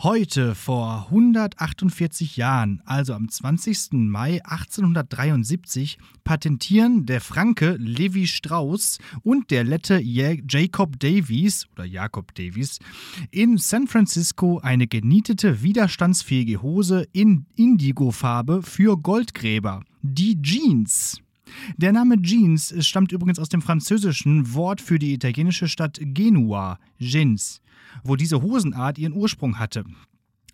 Heute vor 148 Jahren, also am 20. Mai 1873, patentieren der Franke Levi Strauss und der Lette Jacob Davies oder Jacob Davies in San Francisco eine genietete widerstandsfähige Hose in Indigofarbe für Goldgräber, die Jeans. Der Name Jeans stammt übrigens aus dem französischen Wort für die italienische Stadt Genua, Gens wo diese Hosenart ihren Ursprung hatte.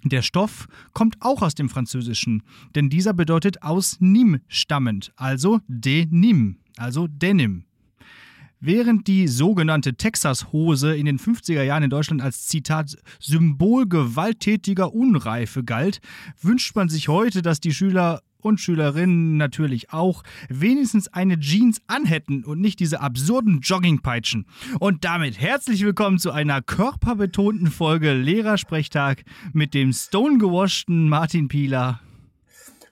Der Stoff kommt auch aus dem Französischen, denn dieser bedeutet aus Nim stammend, also Denim, also Denim. Während die sogenannte Texas-Hose in den 50er Jahren in Deutschland als Zitat Symbol gewalttätiger Unreife galt, wünscht man sich heute, dass die Schüler und Schülerinnen natürlich auch wenigstens eine Jeans anhätten und nicht diese absurden Joggingpeitschen. Und damit herzlich willkommen zu einer körperbetonten Folge Lehrersprechtag mit dem stone-gewaschten Martin Pieler.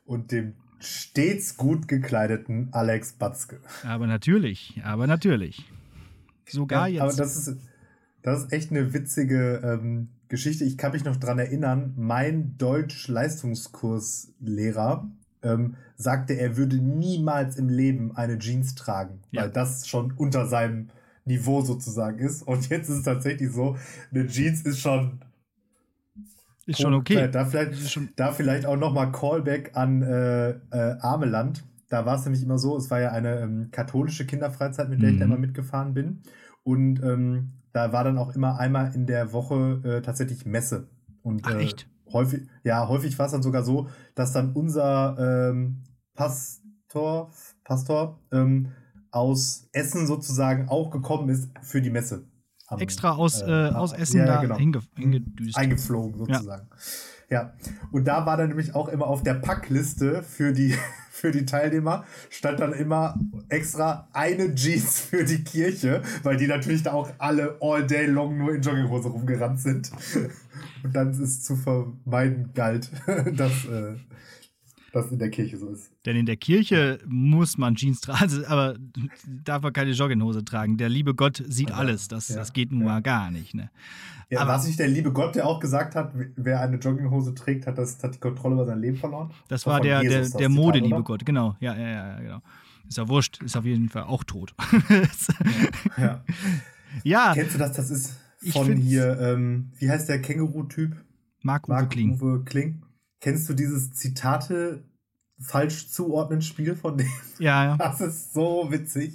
Und dem stets gut gekleideten Alex Batzke. Aber natürlich, aber natürlich. Sogar ja, jetzt. Aber das ist, das ist echt eine witzige ähm, Geschichte. Ich kann mich noch daran erinnern, mein Deutsch-Leistungskurslehrer, ähm, sagte, er würde niemals im Leben eine Jeans tragen, ja. weil das schon unter seinem Niveau sozusagen ist. Und jetzt ist es tatsächlich so, eine Jeans ist schon. Ist schon okay. Da vielleicht, schon da vielleicht auch nochmal Callback an äh, äh, Ameland. Da war es nämlich immer so, es war ja eine ähm, katholische Kinderfreizeit, mit der mhm. ich da mhm. immer mitgefahren bin. Und ähm, da war dann auch immer einmal in der Woche äh, tatsächlich Messe. Und, Ach, echt? Häufig, ja, häufig war es dann sogar so, dass dann unser ähm, Pastor, Pastor ähm, aus Essen sozusagen auch gekommen ist für die Messe. Extra aus, äh, äh aus Essen ja, da genau. hinge, hingedüst. Eingeflogen sozusagen. Ja. ja. Und da war dann nämlich auch immer auf der Packliste für die, für die Teilnehmer, stand dann immer extra eine Jeans für die Kirche, weil die natürlich da auch alle all day long nur in Jogginghose rumgerannt sind. Und dann ist es zu vermeiden galt, dass äh, das in der Kirche so ist. Denn in der Kirche muss man Jeans tragen, also, aber darf man keine Jogginghose tragen. Der liebe Gott sieht ja, alles. Das, ja, das geht nun ja. mal gar nicht. Ne? Ja, aber was nicht der liebe Gott, der auch gesagt hat, wer eine Jogginghose trägt, hat, das, hat die Kontrolle über sein Leben verloren? Das, das war der, der, der Mode, liebe Gott, genau. Ja, ja, ja, genau. Ist ja wurscht, ist auf jeden Fall auch tot. ja. ja. Kennst du das? Das ist von hier, ähm, wie heißt der Känguru-Typ? Marc-Uwe Marc Kling. Uwe Kling. Kennst du dieses Zitate falsch zuordnen Spiel von dem? Ja, ja. Das ist so witzig.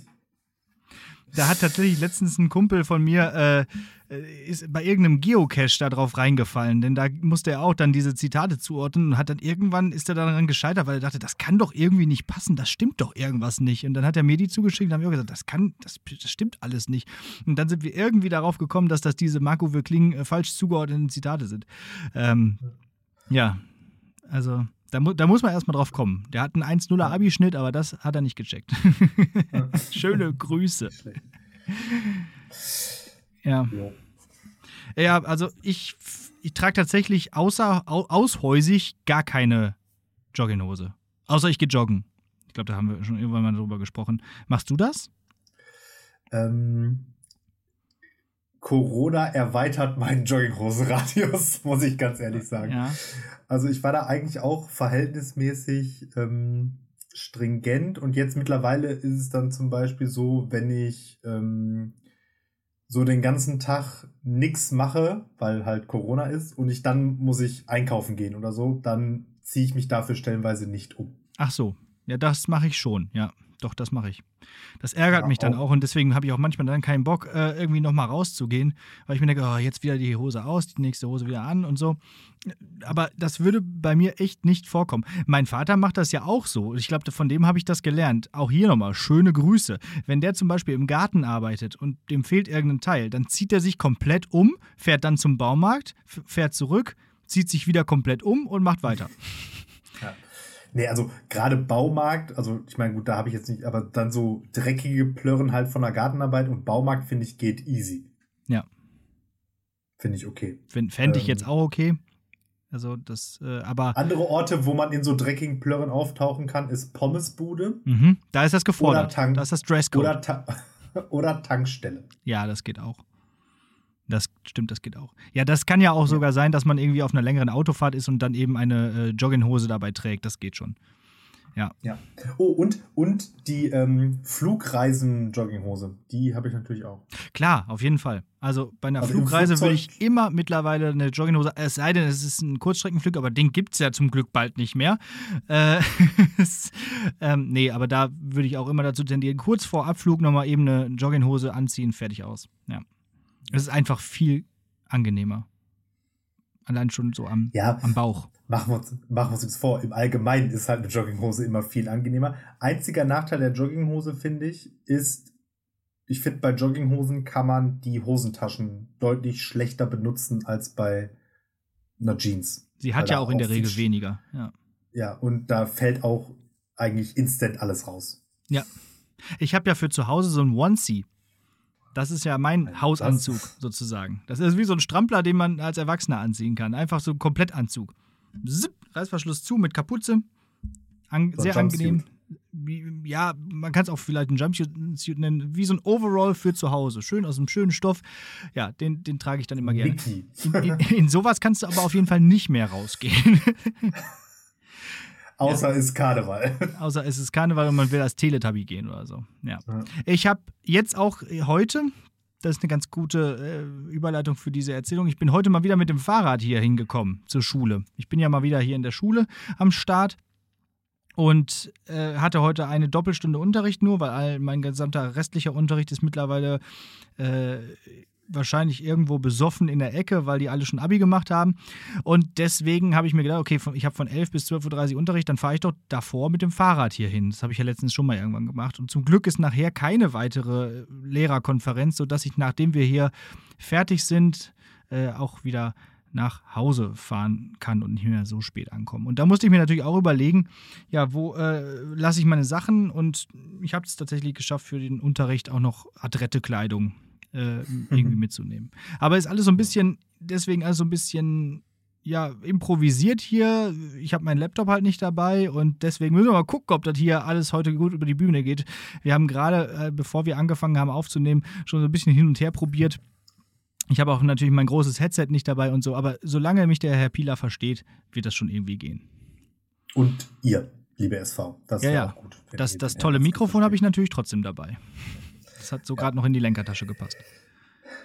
Da hat tatsächlich letztens ein Kumpel von mir äh, ist bei irgendeinem Geocache da drauf reingefallen, denn da musste er auch dann diese Zitate zuordnen und hat dann irgendwann ist er daran gescheitert, weil er dachte, das kann doch irgendwie nicht passen, das stimmt doch irgendwas nicht. Und dann hat er mir die zugeschickt und haben wir gesagt, das kann, das, das, stimmt alles nicht. Und dann sind wir irgendwie darauf gekommen, dass das diese Marco Wirkling äh, falsch zugeordneten Zitate sind. Ähm, ja, also da, mu da muss man erstmal drauf kommen. Der hat einen 1-0er Abischnitt, aber das hat er nicht gecheckt. Schöne Grüße. ja. Ja, also ich, ich trage tatsächlich außer aushäusig gar keine Jogginghose. Außer ich gehe joggen. Ich glaube, da haben wir schon irgendwann mal drüber gesprochen. Machst du das? Ähm, Corona erweitert meinen Jogginghosenradius, muss ich ganz ehrlich sagen. Ja. Also ich war da eigentlich auch verhältnismäßig ähm, stringent und jetzt mittlerweile ist es dann zum Beispiel so, wenn ich ähm, so den ganzen Tag nichts mache, weil halt Corona ist und ich dann muss ich einkaufen gehen oder so, dann ziehe ich mich dafür stellenweise nicht um. Ach so, ja, das mache ich schon, ja doch, das mache ich. Das ärgert ja, mich dann auch. auch und deswegen habe ich auch manchmal dann keinen Bock, äh, irgendwie nochmal rauszugehen, weil ich mir denke, oh, jetzt wieder die Hose aus, die nächste Hose wieder an und so. Aber das würde bei mir echt nicht vorkommen. Mein Vater macht das ja auch so. Ich glaube, von dem habe ich das gelernt. Auch hier nochmal, schöne Grüße. Wenn der zum Beispiel im Garten arbeitet und dem fehlt irgendein Teil, dann zieht er sich komplett um, fährt dann zum Baumarkt, fährt zurück, zieht sich wieder komplett um und macht weiter. Ja. Nee, also gerade Baumarkt, also ich meine, gut, da habe ich jetzt nicht, aber dann so dreckige Plörren halt von der Gartenarbeit und Baumarkt, finde ich, geht easy. Ja. Finde ich okay. Fände ähm, ich jetzt auch okay. Also das, äh, aber. Andere Orte, wo man in so dreckigen Plörren auftauchen kann, ist Pommesbude. Mhm, da ist das gefordert. Oder Tank, da ist das Dresscode. Oder, Ta oder Tankstelle. Ja, das geht auch. Das stimmt, das geht auch. Ja, das kann ja auch ja. sogar sein, dass man irgendwie auf einer längeren Autofahrt ist und dann eben eine äh, Jogginghose dabei trägt. Das geht schon. Ja. ja. Oh, und, und die ähm, Flugreisen-Jogginghose, die habe ich natürlich auch. Klar, auf jeden Fall. Also bei einer also Flugreise würde ich immer mittlerweile eine Jogginghose, es sei denn, es ist ein Kurzstreckenflug, aber den gibt es ja zum Glück bald nicht mehr. Äh, ähm, nee, aber da würde ich auch immer dazu tendieren, kurz vor Abflug nochmal eben eine Jogginghose anziehen, fertig aus. Ja. Es ist einfach viel angenehmer. Allein schon so am, ja. am Bauch machen wir, uns, machen wir uns vor. Im Allgemeinen ist halt eine Jogginghose immer viel angenehmer. Einziger Nachteil der Jogginghose, finde ich, ist, ich finde, bei Jogginghosen kann man die Hosentaschen deutlich schlechter benutzen als bei einer Jeans. Sie hat ja auch in der Regel weniger. Ja. ja, und da fällt auch eigentlich instant alles raus. Ja. Ich habe ja für zu Hause so ein Onesie. Das ist ja mein Hausanzug sozusagen. Das ist wie so ein Strampler, den man als Erwachsener anziehen kann. Einfach so ein Komplettanzug. Zip, Reißverschluss zu mit Kapuze. An, so sehr angenehm. Ja, man kann es auch vielleicht ein Jumpsuit nennen, wie so ein Overall für zu Hause. Schön aus einem schönen Stoff. Ja, den, den trage ich dann immer gerne. In, in, in, sowas kannst du aber auf jeden Fall nicht mehr rausgehen. Außer es ist Karneval. Außer es ist Karneval und man will als Teletubby gehen oder so. Ja. ja. Ich habe jetzt auch heute, das ist eine ganz gute äh, Überleitung für diese Erzählung. Ich bin heute mal wieder mit dem Fahrrad hier hingekommen zur Schule. Ich bin ja mal wieder hier in der Schule am Start und äh, hatte heute eine Doppelstunde Unterricht nur, weil all, mein gesamter restlicher Unterricht ist mittlerweile äh, wahrscheinlich irgendwo besoffen in der Ecke, weil die alle schon Abi gemacht haben. Und deswegen habe ich mir gedacht, okay, ich habe von 11 bis 12.30 Uhr Unterricht, dann fahre ich doch davor mit dem Fahrrad hier hin. Das habe ich ja letztens schon mal irgendwann gemacht. Und zum Glück ist nachher keine weitere Lehrerkonferenz, sodass ich, nachdem wir hier fertig sind, äh, auch wieder nach Hause fahren kann und nicht mehr so spät ankommen. Und da musste ich mir natürlich auch überlegen, ja, wo äh, lasse ich meine Sachen? Und ich habe es tatsächlich geschafft, für den Unterricht auch noch adrette Kleidung äh, irgendwie mitzunehmen. Aber ist alles so ein bisschen, deswegen alles so ein bisschen ja, improvisiert hier. Ich habe meinen Laptop halt nicht dabei und deswegen müssen wir mal gucken, ob das hier alles heute gut über die Bühne geht. Wir haben gerade, äh, bevor wir angefangen haben aufzunehmen, schon so ein bisschen hin und her probiert. Ich habe auch natürlich mein großes Headset nicht dabei und so, aber solange mich der Herr Pieler versteht, wird das schon irgendwie gehen. Und ihr, liebe SV, das ja, ja. auch gut. Das, das tolle Mikrofon habe ich natürlich trotzdem dabei. Das hat so gerade noch in die Lenkertasche gepasst.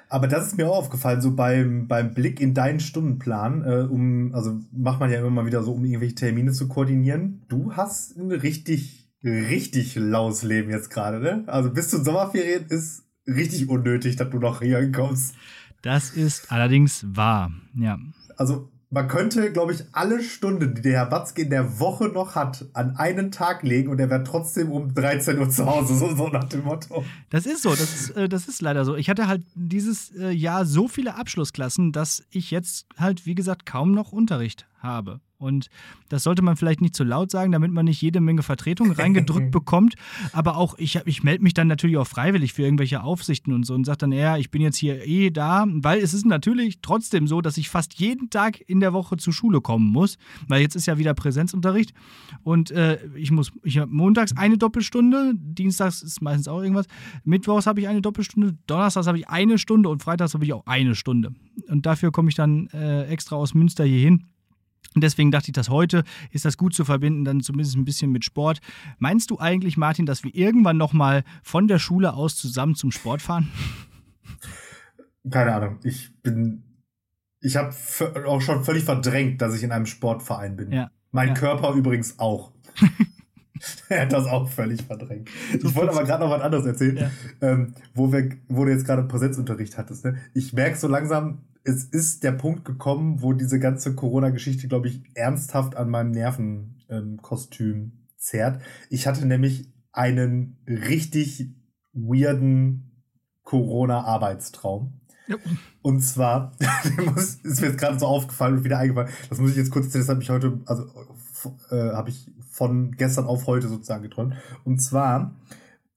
Aber das ist mir auch aufgefallen, so beim, beim Blick in deinen Stundenplan, äh, um, also macht man ja immer mal wieder so, um irgendwelche Termine zu koordinieren. Du hast ein richtig, richtig laues Leben jetzt gerade, ne? Also bis zu Sommerferien ist richtig unnötig, dass du noch hier kommst. Das ist allerdings wahr, ja. Also man könnte, glaube ich, alle Stunden, die der Herr Watzke in der Woche noch hat, an einen Tag legen und er wäre trotzdem um 13 Uhr zu Hause, so, so nach dem Motto. Das ist so, das ist, äh, das ist leider so. Ich hatte halt dieses äh, Jahr so viele Abschlussklassen, dass ich jetzt halt, wie gesagt, kaum noch Unterricht habe. Und das sollte man vielleicht nicht zu laut sagen, damit man nicht jede Menge Vertretung reingedrückt bekommt. Aber auch ich, ich melde mich dann natürlich auch freiwillig für irgendwelche Aufsichten und so und sage dann, ja, ich bin jetzt hier eh da, weil es ist natürlich trotzdem so, dass ich fast jeden Tag in der Woche zur Schule kommen muss, weil jetzt ist ja wieder Präsenzunterricht und äh, ich muss, ich habe montags eine Doppelstunde, dienstags ist meistens auch irgendwas, mittwochs habe ich eine Doppelstunde, donnerstags habe ich eine Stunde und freitags habe ich auch eine Stunde. Und dafür komme ich dann äh, extra aus Münster hier hin und deswegen dachte ich, dass heute ist das gut zu verbinden, dann zumindest ein bisschen mit Sport. Meinst du eigentlich, Martin, dass wir irgendwann nochmal von der Schule aus zusammen zum Sport fahren? Keine Ahnung. Ich bin, ich habe auch schon völlig verdrängt, dass ich in einem Sportverein bin. Ja. Mein ja. Körper übrigens auch. er hat das auch völlig verdrängt. Ich wollte aber gerade noch was anderes erzählen, ja. ähm, wo, wir, wo du jetzt gerade Präsenzunterricht hattest. Ne? Ich merke so langsam, es ist der Punkt gekommen, wo diese ganze Corona-Geschichte, glaube ich, ernsthaft an meinem Nervenkostüm ähm, zerrt. Ich hatte nämlich einen richtig weirden Corona-Arbeitstraum. Ja. Und zwar, ist mir jetzt gerade so aufgefallen und wieder eingefallen, das muss ich jetzt kurz erzählen, das habe ich heute, also äh, habe ich von gestern auf heute sozusagen geträumt. Und zwar,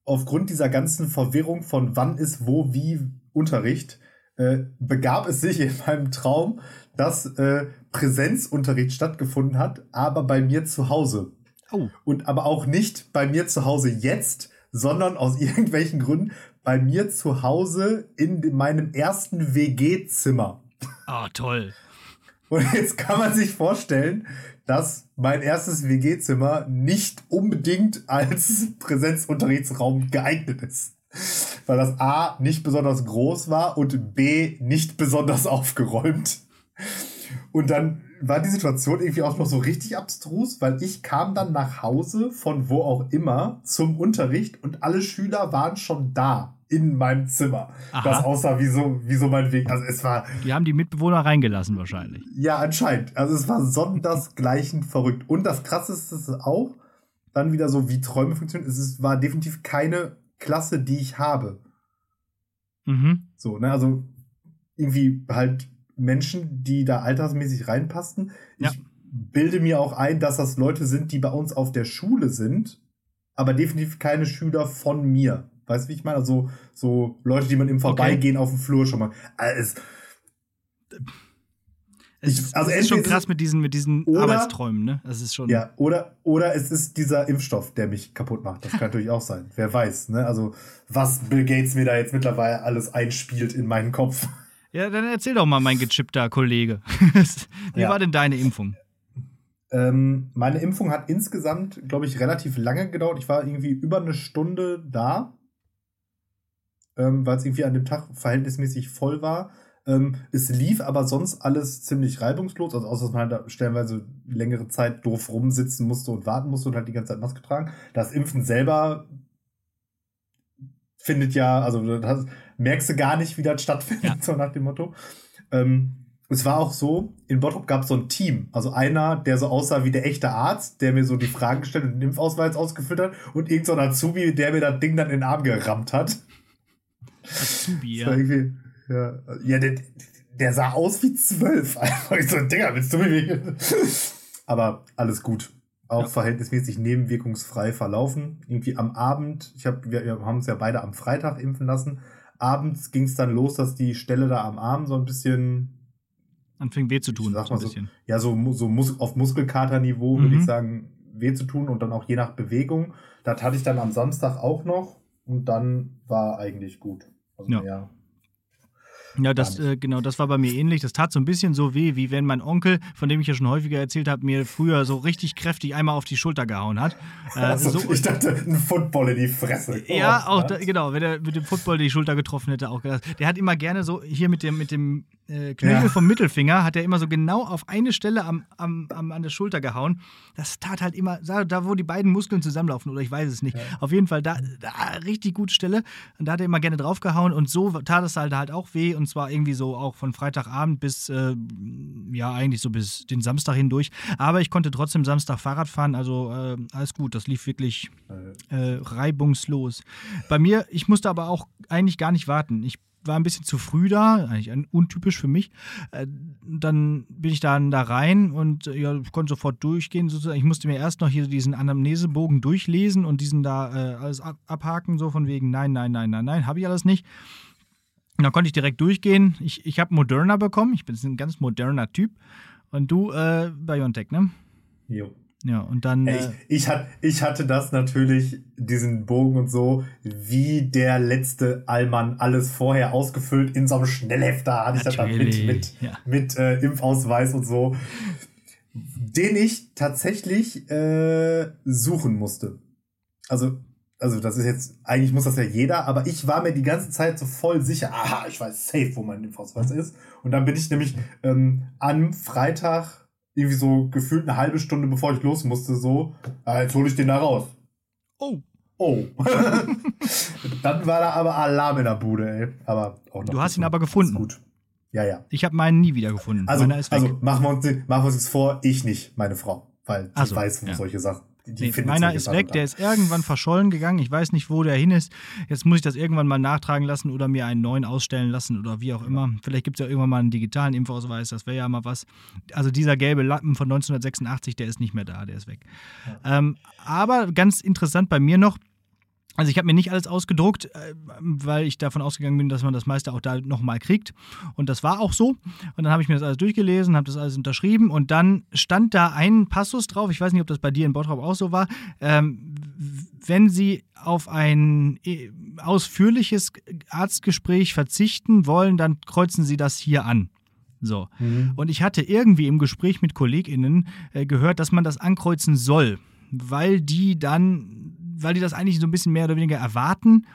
aufgrund dieser ganzen Verwirrung von wann ist wo wie Unterricht, äh, begab es sich in meinem Traum, dass äh, Präsenzunterricht stattgefunden hat, aber bei mir zu Hause. Oh. Und aber auch nicht bei mir zu Hause jetzt, sondern aus irgendwelchen Gründen bei mir zu Hause in meinem ersten WG-Zimmer. Ah, oh, toll. Und jetzt kann man sich vorstellen, dass mein erstes WG-Zimmer nicht unbedingt als Präsenzunterrichtsraum geeignet ist. Weil das A nicht besonders groß war und B nicht besonders aufgeräumt. Und dann war die Situation irgendwie auch noch so richtig abstrus, weil ich kam dann nach Hause von wo auch immer zum Unterricht und alle Schüler waren schon da in meinem Zimmer. Aha. Das aussah wie so, wie so mein Weg. Also es war. Die haben die Mitbewohner reingelassen wahrscheinlich. Ja, anscheinend. Also es war sondersgleichen verrückt. Und das krasseste ist auch, dann wieder so, wie Träume funktionieren. Es war definitiv keine Klasse, die ich habe. Mhm. So, ne, also irgendwie halt Menschen, die da altersmäßig reinpassten. Ja. Ich bilde mir auch ein, dass das Leute sind, die bei uns auf der Schule sind, aber definitiv keine Schüler von mir. Weißt du, wie ich meine? Also so Leute, die man im Vorbeigehen okay. auf dem Flur schon mal. Also, es, ich, also es ist schon krass mit diesen, mit diesen oder, Arbeitsträumen, ne? Das ist schon. Ja, oder, oder es ist dieser Impfstoff, der mich kaputt macht. Das kann natürlich auch sein. Wer weiß, ne? Also, was Bill Gates mir da jetzt mittlerweile alles einspielt in meinen Kopf. Ja, dann erzähl doch mal, mein gechippter Kollege. Wie ja. war denn deine Impfung? Ähm, meine Impfung hat insgesamt, glaube ich, relativ lange gedauert. Ich war irgendwie über eine Stunde da, ähm, weil es irgendwie an dem Tag verhältnismäßig voll war. Ähm, es lief aber sonst alles ziemlich reibungslos, also außer dass man halt stellenweise längere Zeit doof rumsitzen musste und warten musste und halt die ganze Zeit Maske tragen. Das Impfen selber findet ja, also das merkst du gar nicht, wie das stattfindet, ja. so nach dem Motto. Ähm, es war auch so, in Bottrop gab es so ein Team. Also einer, der so aussah wie der echte Arzt, der mir so die Fragen gestellt und den Impfausweis ausgefüllt hat. Und irgend so Azubi, der mir das Ding dann in den Arm gerammt hat. Azubi, ja. Ja, ja der, der sah aus wie zwölf. Einfach so, Digga, willst du mich? Aber alles gut auch ja. verhältnismäßig nebenwirkungsfrei verlaufen. Irgendwie am Abend, ich hab, wir, wir haben uns ja beide am Freitag impfen lassen. Abends ging es dann los, dass die Stelle da am Arm so ein bisschen anfing weh zu tun. Sag mal so, ja, so, so Mus auf Muskelkaterniveau mhm. würde ich sagen, weh zu tun und dann auch je nach Bewegung. Das hatte ich dann am Samstag auch noch und dann war eigentlich gut. Also ja. Mehr ja, das, äh, genau, das war bei mir ähnlich. Das tat so ein bisschen so weh, wie wenn mein Onkel, von dem ich ja schon häufiger erzählt habe, mir früher so richtig kräftig einmal auf die Schulter gehauen hat. Äh, also, so, ich dachte, ein Football in die Fresse. Oh, ja, auch da, genau, wenn er mit dem Football die Schulter getroffen hätte, auch gedacht. Der hat immer gerne so hier mit dem, mit dem äh, Knöchel ja. vom Mittelfinger hat er immer so genau auf eine Stelle am, am, am, an der Schulter gehauen. Das tat halt immer, da, wo die beiden Muskeln zusammenlaufen, oder ich weiß es nicht. Ja. Auf jeden Fall da, da richtig gute Stelle. Und da hat er immer gerne drauf gehauen und so tat es halt, halt auch weh. Und zwar irgendwie so auch von Freitagabend bis, äh, ja, eigentlich so bis den Samstag hindurch. Aber ich konnte trotzdem Samstag Fahrrad fahren, also äh, alles gut. Das lief wirklich äh, reibungslos. Bei mir, ich musste aber auch eigentlich gar nicht warten. Ich war ein bisschen zu früh da, eigentlich untypisch für mich. Äh, dann bin ich dann da rein und äh, ja, konnte sofort durchgehen. Sozusagen. Ich musste mir erst noch hier diesen Anamnesebogen durchlesen und diesen da äh, alles abhaken, so von wegen, nein, nein, nein, nein, nein, habe ich alles nicht. Und dann konnte ich direkt durchgehen. Ich, ich habe Moderna bekommen. Ich bin ein ganz moderner Typ. Und du, äh, Biontech, ne? Jo. Ja, und dann. Ich, äh, ich, hat, ich hatte das natürlich, diesen Bogen und so, wie der letzte Allmann alles vorher ausgefüllt in so einem Schnellhefter hatte ich das dann mit, mit, ja. mit äh, Impfausweis und so, den ich tatsächlich äh, suchen musste. Also, also das ist jetzt, eigentlich muss das ja jeder, aber ich war mir die ganze Zeit so voll sicher, aha, ich weiß safe, wo mein Impfausweis ist. Und dann bin ich nämlich ähm, am Freitag irgendwie so gefühlt eine halbe Stunde bevor ich los musste, so, ah, jetzt hole ich den da raus. Oh. Oh. Dann war da aber Alarm in der Bude, ey. Aber auch noch du hast ihn aber gefunden. Gut. Ja, ja. Ich habe meinen nie wieder gefunden. Also, also machen, wir uns, machen wir uns jetzt vor, ich nicht, meine Frau. Weil sie so, weiß ja. solche Sachen. Die nee, meiner ist weg, der ist irgendwann verschollen gegangen. Ich weiß nicht, wo der hin ist. Jetzt muss ich das irgendwann mal nachtragen lassen oder mir einen neuen ausstellen lassen oder wie auch immer. Vielleicht gibt es ja irgendwann mal einen digitalen Impfausweis, das wäre ja mal was. Also dieser gelbe Lappen von 1986, der ist nicht mehr da, der ist weg. Ja. Ähm, aber ganz interessant bei mir noch, Also ich habe mir nicht alles ausgedruckt, äh, weil ich davon ausgegangen bin, dass man das meiste auch da nochmal kriegt. Und das war auch so. Und dann habe ich mir das alles durchgelesen, habe das alles unterschrieben und dann stand da ein Passus drauf, ich weiß nicht, ob das bei dir in Bottrop auch so war, ähm, wenn Sie auf ein äh, ausführliches Arztgespräch verzichten wollen, dann kreuzen Sie das hier an. So. Mhm. Und ich hatte irgendwie im Gespräch mit KollegInnen äh, gehört, dass man das ankreuzen soll, weil die dann, weil die das eigentlich so ein bisschen mehr oder weniger erwarten,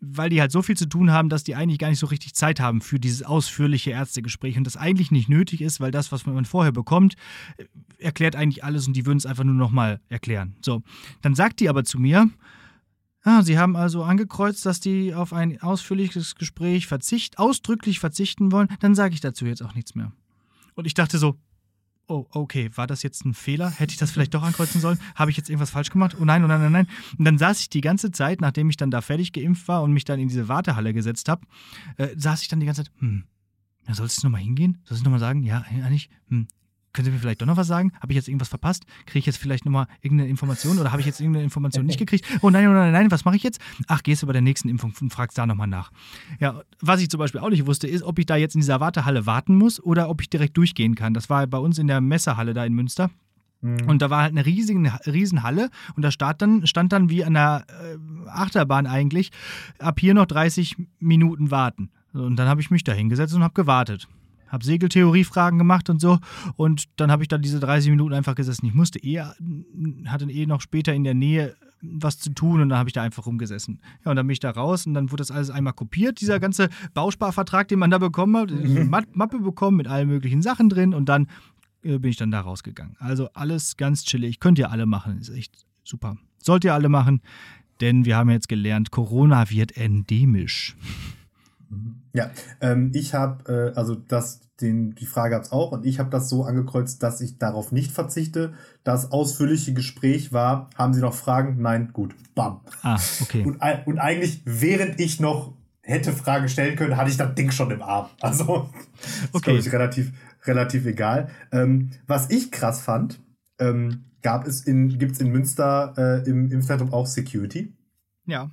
weil die halt so viel zu tun haben, dass die eigentlich gar nicht so richtig Zeit haben für dieses ausführliche Ärztegespräch und das eigentlich nicht nötig ist, weil das, was man vorher bekommt, äh, erklärt eigentlich alles und die würden es einfach nur nochmal erklären. So, dann sagt die aber zu mir, Ah, Sie haben also angekreuzt, dass die auf ein ausführliches Gespräch verzicht, ausdrücklich verzichten wollen. Dann sage ich dazu jetzt auch nichts mehr. Und ich dachte so, oh, okay, war das jetzt ein Fehler? Hätte ich das vielleicht doch ankreuzen sollen? Habe ich jetzt irgendwas falsch gemacht? Oh nein, oh nein, oh nein. Und dann saß ich die ganze Zeit, nachdem ich dann da fertig geimpft war und mich dann in diese Wartehalle gesetzt habe, äh, saß ich dann die ganze Zeit, hm, ja, sollst du nochmal hingehen? Sollst du nochmal sagen? Ja, eigentlich, hm, können Sie mir vielleicht doch noch was sagen? Habe ich jetzt irgendwas verpasst? Kriege ich jetzt vielleicht nochmal irgendeine Information oder habe ich jetzt irgendeine Information nicht gekriegt? Oh nein, oh nein, nein, was mache ich jetzt? Ach, gehst du bei der nächsten Impfung und fragst da nochmal nach. Ja, was ich zum Beispiel auch nicht wusste, ist, ob ich da jetzt in dieser Wartehalle warten muss oder ob ich direkt durchgehen kann. Das war bei uns in der Messehalle da in Münster. Mhm. Und da war halt eine riesige Riesenhalle und da stand dann, stand dann wie an der äh, Achterbahn eigentlich, ab hier noch 30 Minuten warten. Und dann habe ich mich da hingesetzt und habe gewartet habe Segeltheoriefragen gemacht und so. Und dann habe ich da diese 30 Minuten einfach gesessen. Ich musste eh, hatte eh noch später in der Nähe was zu tun und dann habe ich da einfach rumgesessen. Ja, und dann bin ich da raus und dann wurde das alles einmal kopiert, dieser ganze Bausparvertrag, den man da bekommen hat. Mhm. Eine Mappe bekommen mit allen möglichen Sachen drin und dann äh, bin ich dann da rausgegangen. Also alles ganz chillig. Könnt ihr alle machen. Ist echt super. Sollt ihr alle machen, denn wir haben jetzt gelernt, Corona wird endemisch. Ja, ähm, ich habe, äh, also das, den, die Frage gab es auch und ich habe das so angekreuzt, dass ich darauf nicht verzichte. Das ausführliche Gespräch war, haben Sie noch Fragen? Nein, gut, bam. Ah, okay. Und, und eigentlich, während ich noch hätte Fragen stellen können, hatte ich das Ding schon im Arm. Also, das okay. ist relativ, relativ egal. Ähm, was ich krass fand, ähm, gab es in, gibt es in Münster äh, im Impfzentrum auch Security. Ja.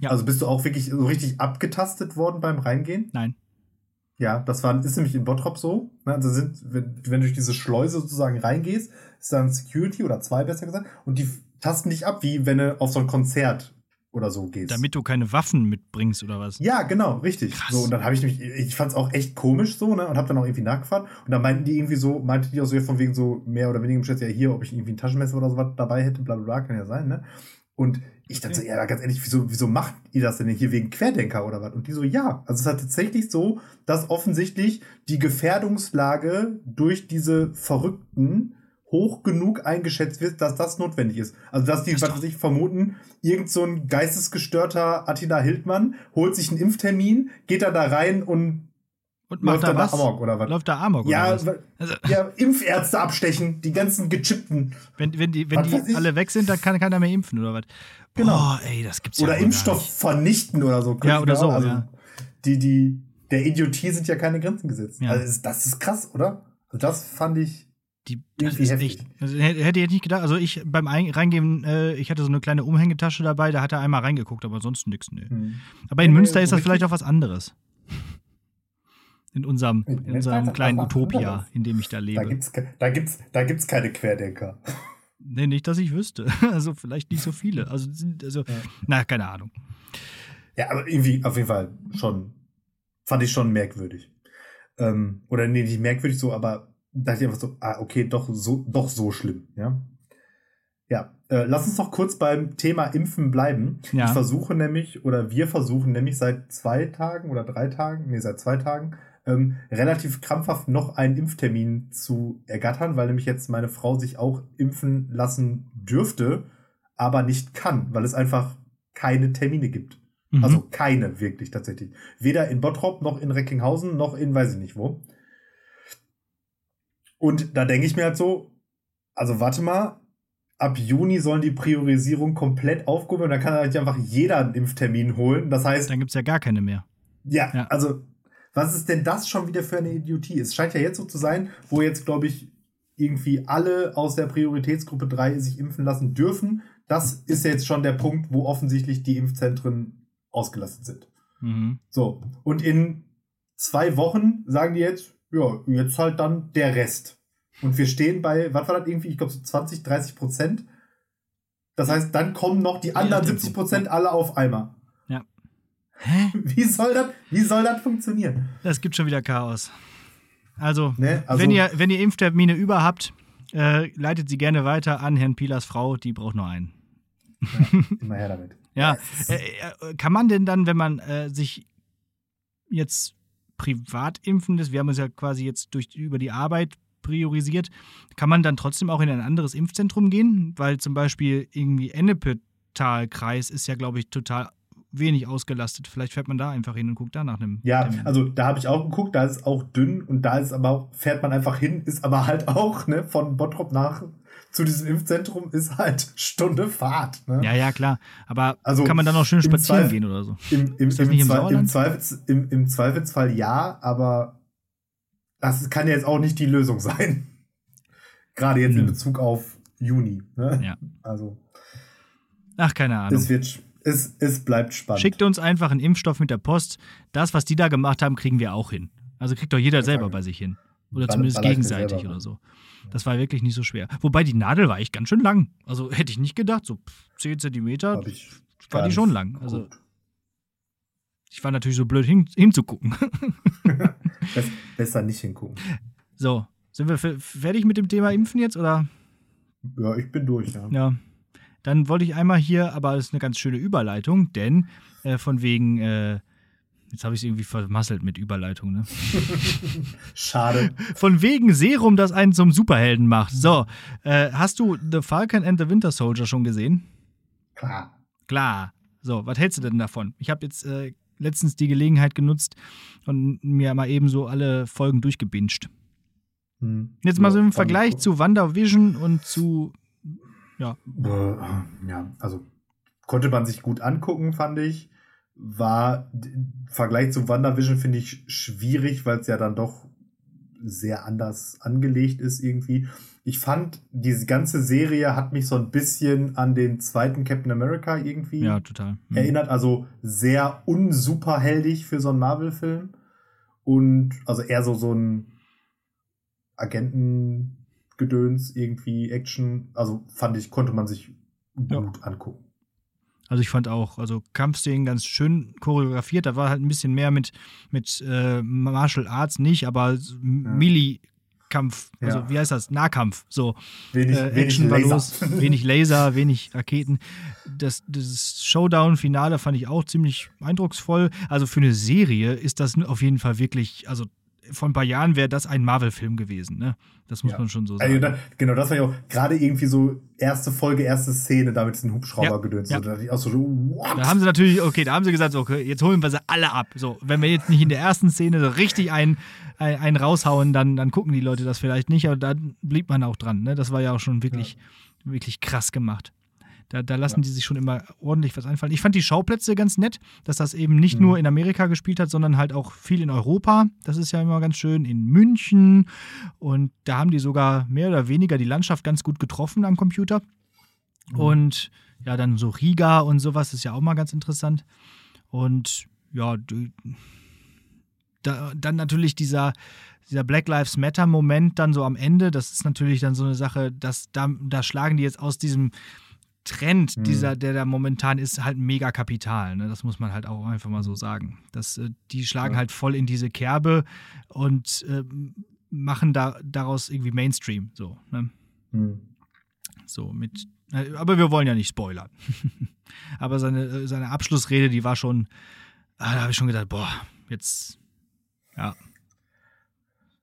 Ja. Also bist du auch wirklich so richtig abgetastet worden beim Reingehen? Nein. Ja, das war, ist nämlich in Bottrop so. Ne? Also sind, wenn, wenn du durch diese Schleuse sozusagen reingehst, ist dann Security oder zwei besser gesagt, und die tasten dich ab, wie wenn du auf so ein Konzert oder so gehst. Damit du keine Waffen mitbringst oder was? Ja, genau, richtig. Krass. So, und dann habe ich mich, ich fand es auch echt komisch so, ne? Und habe dann auch irgendwie nachgefahren. Und dann meinten die irgendwie so, meinte die auch so von wegen so mehr oder weniger im ja hier, ob ich irgendwie ein Taschenmesser oder so was dabei hätte, bla bla bla, kann ja sein, ne? Und ich dachte so, ja, ganz ehrlich, wieso, wieso macht ihr das denn hier wegen Querdenker oder was? Und die so, ja. Also es hat tatsächlich so, dass offensichtlich die Gefährdungslage durch diese Verrückten hoch genug eingeschätzt wird, dass das notwendig ist. Also dass die, was weiß ich, vermuten, irgend so ein geistesgestörter Attila Hildmann holt sich einen Impftermin, geht da da rein und und macht da was? Amok oder was? Läuft da Amok ja, oder was? Also, ja, Impfärzte abstechen, die ganzen gechippten. Wenn, wenn die, wenn die alle weg sind, dann kann keiner mehr impfen oder was? Genau. Oh, ey, das gibt's oder ja Impfstoff vernichten oder so. Ja, oder so, also, ja. Die, die, der Idiotie sind ja keine Grenzen gesetzt. Ja. Also das ist krass, oder? Also das fand ich die, das ist heftig. echt. Also, hätte ich nicht gedacht. Also ich beim Reingehen, äh, ich hatte so eine kleine Umhängetasche dabei, da hat er einmal reingeguckt, aber sonst nichts. Nee. Hm. Aber in nee, Münster ist das vielleicht auch was anderes in unserem, in unserem kleinen Utopia, in dem ich da lebe. Da gibt es da gibt's, da gibt's keine Querdenker. Nee, nicht, dass ich wüsste. Also vielleicht nicht so viele. Also, also ja. na, keine Ahnung. Ja, aber irgendwie auf jeden Fall schon, fand ich schon merkwürdig. Ähm, oder nee, nicht merkwürdig so, aber dachte ich einfach so, ah, okay, doch so, doch so schlimm, ja. Ja, äh, lass uns noch kurz beim Thema Impfen bleiben. Ja. Ich versuche nämlich, oder wir versuchen nämlich seit zwei Tagen oder drei Tagen, nee, seit zwei Tagen, ähm, relativ krampfhaft noch einen Impftermin zu ergattern, weil nämlich jetzt meine Frau sich auch impfen lassen dürfte, aber nicht kann, weil es einfach keine Termine gibt. Mhm. Also keine wirklich tatsächlich. Weder in Bottrop noch in Recklinghausen noch in weiß ich nicht wo. Und da denke ich mir halt so, also warte mal, ab Juni sollen die Priorisierung komplett aufgehoben dann kann halt einfach jeder einen Impftermin holen. Das heißt. Dann gibt es ja gar keine mehr. Ja, ja, also was ist denn das schon wieder für eine Idiotie? Es scheint ja jetzt so zu sein, wo jetzt, glaube ich, irgendwie alle aus der Prioritätsgruppe 3 sich impfen lassen dürfen, das ist jetzt schon der Punkt, wo offensichtlich die Impfzentren ausgelastet sind. Mhm. So, und in zwei Wochen sagen die jetzt, ja, jetzt halt dann der Rest. Und wir stehen bei, was war das irgendwie, ich glaube so 20, 30 Prozent. Das heißt, dann kommen noch die anderen ja, 70 Prozent alle auf einmal. Hä? Wie soll das, wie soll das funktionieren? Das gibt schon wieder Chaos. Also, ne? also wenn, ihr, wenn ihr Impftermine über habt, äh, leitet sie gerne weiter an Herrn Pilas Frau, die braucht nur einen. Ja, immer her damit. ja. Äh, äh, kann man denn dann, wenn man äh, sich jetzt privat impfen lässt, wir haben uns ja quasi jetzt durch, über die Arbeit priorisiert, kann man dann trotzdem auch in ein anderes Impfzentrum gehen? Weil zum Beispiel irgendwie Ennepetal-Kreis ist ja, glaube ich, total wenig ausgelastet. Vielleicht fährt man da einfach hin und guckt da nach einem. Ja, Termin. also da habe ich auch geguckt, da ist auch dünn und da ist aber auch, fährt man einfach hin, ist aber halt auch, ne, von Bottrop nach zu diesem Impfzentrum ist halt Stunde Fahrt. Ne? Ja, ja, klar. Aber also kann man dann auch schön spazieren Zweifel, gehen oder so? Im, im, im, im, Zweifels, im, Zweifelsfall ja, aber das kann jetzt auch nicht die Lösung sein. Gerade jetzt hm. in Bezug auf Juni. Ne? Ja. Also. Ach, keine Ahnung. Es, wird, es, es bleibt spannend. Schickt uns einfach einen Impfstoff mit der Post. Das, was die da gemacht haben, kriegen wir auch hin. Also kriegt doch jeder selber bei sich hin. Oder zumindest gegenseitig oder so. Das war wirklich nicht so schwer. Wobei die Nadel war echt ganz schön lang. Also hätte ich nicht gedacht, so 10 Zentimeter war die schon lang. Also ich war natürlich so blöd hin, hinzugucken. Besser nicht hingucken. So, sind wir fertig mit dem Thema Impfen jetzt oder? Ja, ich bin durch, ja. Ja. Dann wollte ich einmal hier, aber das ist eine ganz schöne Überleitung, denn äh, von wegen äh, Jetzt habe ich es irgendwie vermasselt mit Überleitung, ne? Schade. Von wegen Serum, das einen zum Superhelden macht. So, äh, hast du The Falcon and the Winter Soldier schon gesehen? Klar. Klar. So, was hältst du denn davon? Ich habe jetzt äh, letztens die Gelegenheit genutzt und mir mal eben so alle Folgen durchgebinged. Hm. Jetzt mal so im Vergleich zu WandaVision und zu. Ja. Äh, ja, also konnte man sich gut angucken, fand ich war im Vergleich zu WandaVision finde ich schwierig, weil es ja dann doch sehr anders angelegt ist irgendwie. Ich fand, diese ganze Serie hat mich so ein bisschen an den zweiten Captain America irgendwie ja, total. Mhm. erinnert. Also sehr unsuperheldig für so einen Marvel-Film. Und also eher so, so ein Agentengedöns irgendwie, Action. Also fand ich, konnte man sich gut ja. angucken. Also ich fand auch, also Kampfszenen ganz schön choreografiert. Da war halt ein bisschen mehr mit, mit äh, Martial Arts nicht, aber ja. Melee Kampf, also ja. wie heißt das? Nahkampf, so. Wenig, äh, Action wenig war los, wenig Laser, wenig Raketen. Das, das Showdown-Finale fand ich auch ziemlich eindrucksvoll. Also für eine Serie ist das auf jeden Fall wirklich, also vor ein paar Jahren wäre das ein Marvel-Film gewesen, ne? Das muss ja. man schon so also sagen. Also, genau, das war ja auch gerade irgendwie so erste Folge, erste Szene, da mit diesem Hubschrauber ja. gedöns. Ja. Da, auch so, what? da haben sie natürlich, okay, da haben sie gesagt, okay, jetzt holen wir sie alle ab. So, wenn wir jetzt nicht in der ersten Szene so richtig einen, einen raushauen, dann, dann gucken die Leute das vielleicht nicht, aber dann blieb man auch dran, ne? Das war ja auch schon wirklich, wirklich krass gemacht. Da, da lassen ja. die sich schon immer ordentlich was einfallen. Ich fand die Schauplätze ganz nett, dass das eben nicht mhm. nur in Amerika gespielt hat, sondern halt auch viel in Europa. Das ist ja immer ganz schön. In München. Und da haben die sogar mehr oder weniger die Landschaft ganz gut getroffen am Computer. Mhm. Und ja, dann so Riga und sowas ist ja auch mal ganz interessant. Und ja, da, dann natürlich dieser, dieser Black Lives Matter-Moment dann so am Ende, das ist natürlich dann so eine Sache, dass da, da schlagen die jetzt aus diesem Trend, mhm. dieser, der da momentan ist, halt mega Kapital. Ne? Das muss man halt auch einfach mal so sagen. Das, äh, die schlagen ja. halt voll in diese Kerbe und äh, machen da, daraus irgendwie Mainstream. So, ne? mhm. so mit. Äh, aber wir wollen ja nicht spoilern. aber seine, äh, seine Abschlussrede, die war schon. Ah, da habe ich schon gedacht, boah, jetzt. Ja,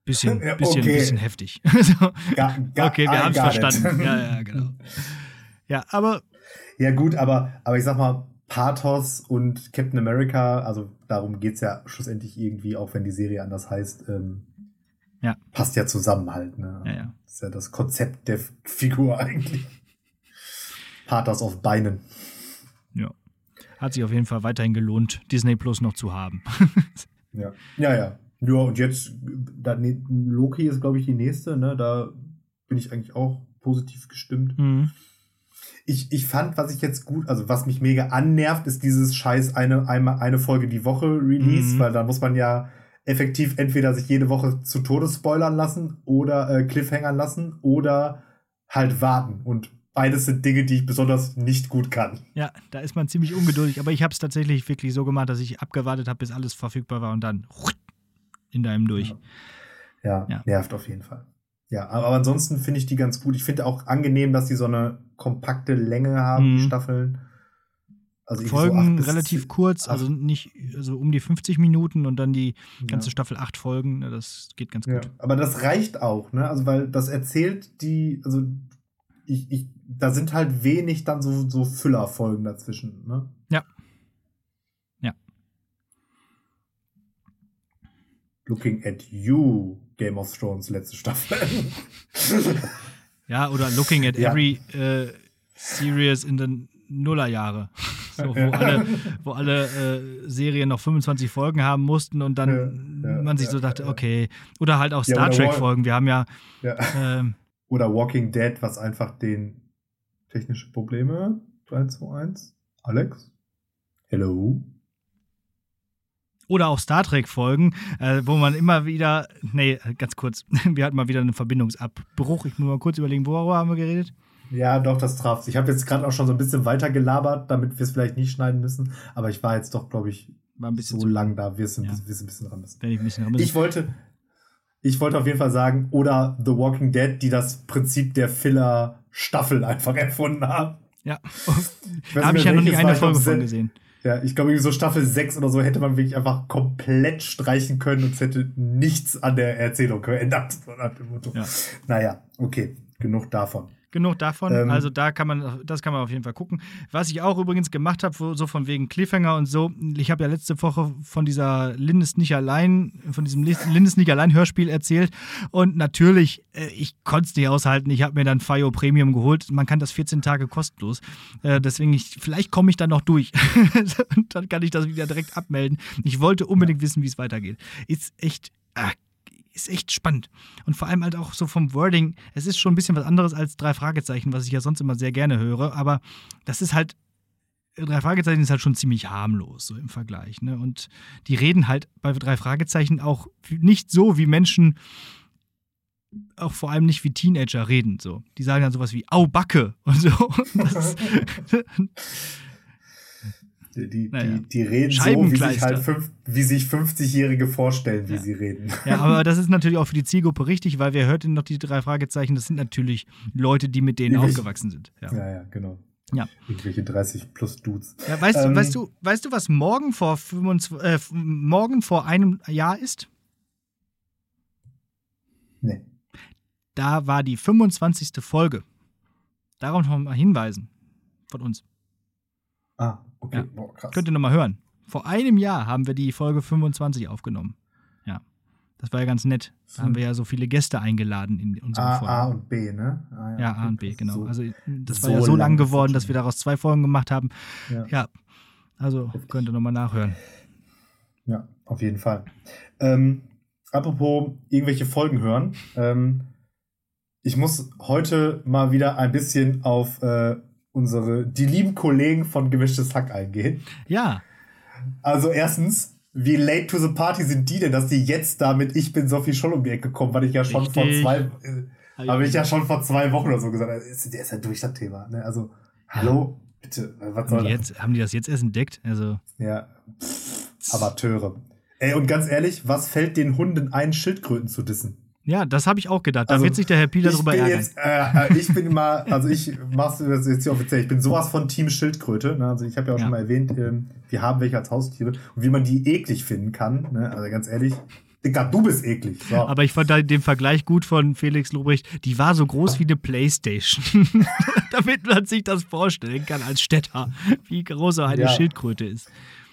bisschen, bisschen, okay. bisschen heftig. so. ga, ga, okay, wir haben es verstanden. Ja, ja, genau. Ja, aber. Ja, gut, aber, aber ich sag mal, Pathos und Captain America, also darum geht es ja schlussendlich irgendwie, auch wenn die Serie anders heißt, ähm, ja. passt ja zusammen halt. Ne? Ja, ja. Das ist ja das Konzept der Figur eigentlich. Pathos auf Beinen. Ja. Hat sich auf jeden Fall weiterhin gelohnt, Disney Plus noch zu haben. ja. ja, ja. Ja, und jetzt, da, Loki ist, glaube ich, die nächste, ne? Da bin ich eigentlich auch positiv gestimmt. Mhm. Ich, ich fand, was ich jetzt gut, also was mich mega annervt, ist dieses Scheiß eine, eine, eine Folge die Woche Release, mhm. weil da muss man ja effektiv entweder sich jede Woche zu Todes spoilern lassen oder äh, Cliffhangern lassen oder halt warten. Und beides sind Dinge, die ich besonders nicht gut kann. Ja, da ist man ziemlich ungeduldig, aber ich habe es tatsächlich wirklich so gemacht, dass ich abgewartet habe, bis alles verfügbar war und dann in deinem durch. Ja, ja, ja. nervt auf jeden Fall. Ja, aber ansonsten finde ich die ganz gut. Ich finde auch angenehm, dass die so eine kompakte Länge haben, mhm. die Staffeln. Also Folgen so relativ kurz, also nicht also um die 50 Minuten und dann die ganze ja. Staffel acht Folgen. Ne, das geht ganz gut. Ja, aber das reicht auch, ne? Also weil das erzählt die, also ich, ich, da sind halt wenig dann so, so Füllerfolgen dazwischen, ne? Ja. Ja. Looking at you, Game of Thrones letzte Staffel. ja, oder looking at ja. every uh, series in den Nullerjahre. So, wo alle, wo alle äh, Serien noch 25 Folgen haben mussten und dann ja, ja, man sich so dachte, okay. Oder halt auch Star Trek-Folgen. Wir haben ja. Ähm, oder Walking Dead, was einfach den technische Probleme 3, 2, 1. Alex? Hello? Oder auch Star Trek-Folgen, äh, wo man immer wieder, nee, ganz kurz, wir hatten mal wieder einen Verbindungsabbruch. Ich muss mal kurz überlegen, worüber haben wir geredet? Ja, doch, das traf Ich habe jetzt gerade auch schon so ein bisschen weiter gelabert, damit wir es vielleicht nicht schneiden müssen. Aber ich war jetzt doch, glaube ich, war ein bisschen so lang da. Wir sind, ja. wir sind ein bisschen dran müssen. Ich, ein bisschen ich wollte, ich wollte auf jeden Fall sagen, oder The Walking Dead, die das Prinzip der Filler-Staffel einfach erfunden haben. Ja, da habe ich ja noch nicht eine Folge von gesehen. Ja, ich glaube, so Staffel 6 oder so hätte man wirklich einfach komplett streichen können und es hätte nichts an der Erzählung geändert. Ja. Naja, okay, genug davon genug davon. Ähm, also da kann man, das kann man auf jeden Fall gucken. Was ich auch übrigens gemacht habe, so von wegen Cliffhanger und so, ich habe ja letzte Woche von dieser Lindes nicht allein, von diesem Lindes nicht allein Hörspiel erzählt. Und natürlich, äh, ich konnte es nicht aushalten. Ich habe mir dann Fio Premium geholt. Man kann das 14 Tage kostenlos. Äh, deswegen, ich, vielleicht komme ich dann noch durch. und dann kann ich das wieder direkt abmelden. Ich wollte unbedingt wissen, wie es weitergeht. Ist echt ah, ist echt spannend. Und vor allem halt auch so vom Wording, es ist schon ein bisschen was anderes als drei Fragezeichen, was ich ja sonst immer sehr gerne höre, aber das ist halt, drei Fragezeichen ist halt schon ziemlich harmlos, so im Vergleich. Ne? Und die reden halt bei drei Fragezeichen auch nicht so, wie Menschen auch vor allem nicht wie Teenager reden. So. Die sagen dann sowas wie Au Backe und so. Die, die, naja. die, die reden so, wie sich halt fünf, wie sich 50-Jährige vorstellen, wie ja. sie reden. Ja, aber das ist natürlich auch für die Zielgruppe richtig, weil wir hörten noch die drei Fragezeichen, das sind natürlich Leute, die mit denen Irgendwelche, aufgewachsen sind. Ja, ja, ja genau. Ja. Irgendwelche 30 plus Dudes. Ja, weißt, ähm, du, weißt, du, weißt du, was morgen vor, 25, äh, morgen vor einem Jahr ist? Nee. Da war die 25. Folge. Darauf noch mal hinweisen von uns. Ah, Okay, ja. Boah, krass. Könnt ihr nochmal hören. Vor einem Jahr haben wir die Folge 25 aufgenommen. Ja. Das war ja ganz nett. Da haben wir ja so viele Gäste eingeladen in unsere A, Folge. A und B, ne? Ah, ja, ja, A und B, genau. So, also das war so ja so lang geworden, dass wir daraus zwei Folgen gemacht haben. Ja. ja. Also könnt ihr nochmal nachhören. Ja, auf jeden Fall. Ähm, apropos irgendwelche Folgen hören. Ähm, ich muss heute mal wieder ein bisschen auf äh, unsere, die lieben Kollegen von Gemischtes Hack eingehen. Ja. Also erstens, wie late to the party sind die denn, dass die jetzt damit Ich bin Sophie Scholl um die Ecke kommen, weil ich ja schon Richtig. vor zwei, äh, habe ich ja schon vor zwei Wochen oder so gesagt, ist, der ist ja durch das Thema. Ne? Also, hallo, bitte, was soll haben die, jetzt, haben die das jetzt erst entdeckt? Also. Ja, Pff, Amateure. Ey, und ganz ehrlich, was fällt den Hunden ein, Schildkröten zu dissen? Ja, das habe ich auch gedacht. Da also, wird sich der Herr Pieler drüber ärgern. Jetzt, äh, äh, ich bin mal, also ich mach's jetzt hier offiziell, ich bin sowas von Team Schildkröte. Ne? Also ich habe ja auch ja. schon mal erwähnt, ähm, wir haben welche als Haustiere und wie man die eklig finden kann. Ne? Also ganz ehrlich, Digga, du bist eklig. So. Aber ich fand da den Vergleich gut von Felix Lobrecht. Die war so groß wie eine Playstation. Damit man sich das vorstellen kann als Städter, wie groß eine ja. Schildkröte ist.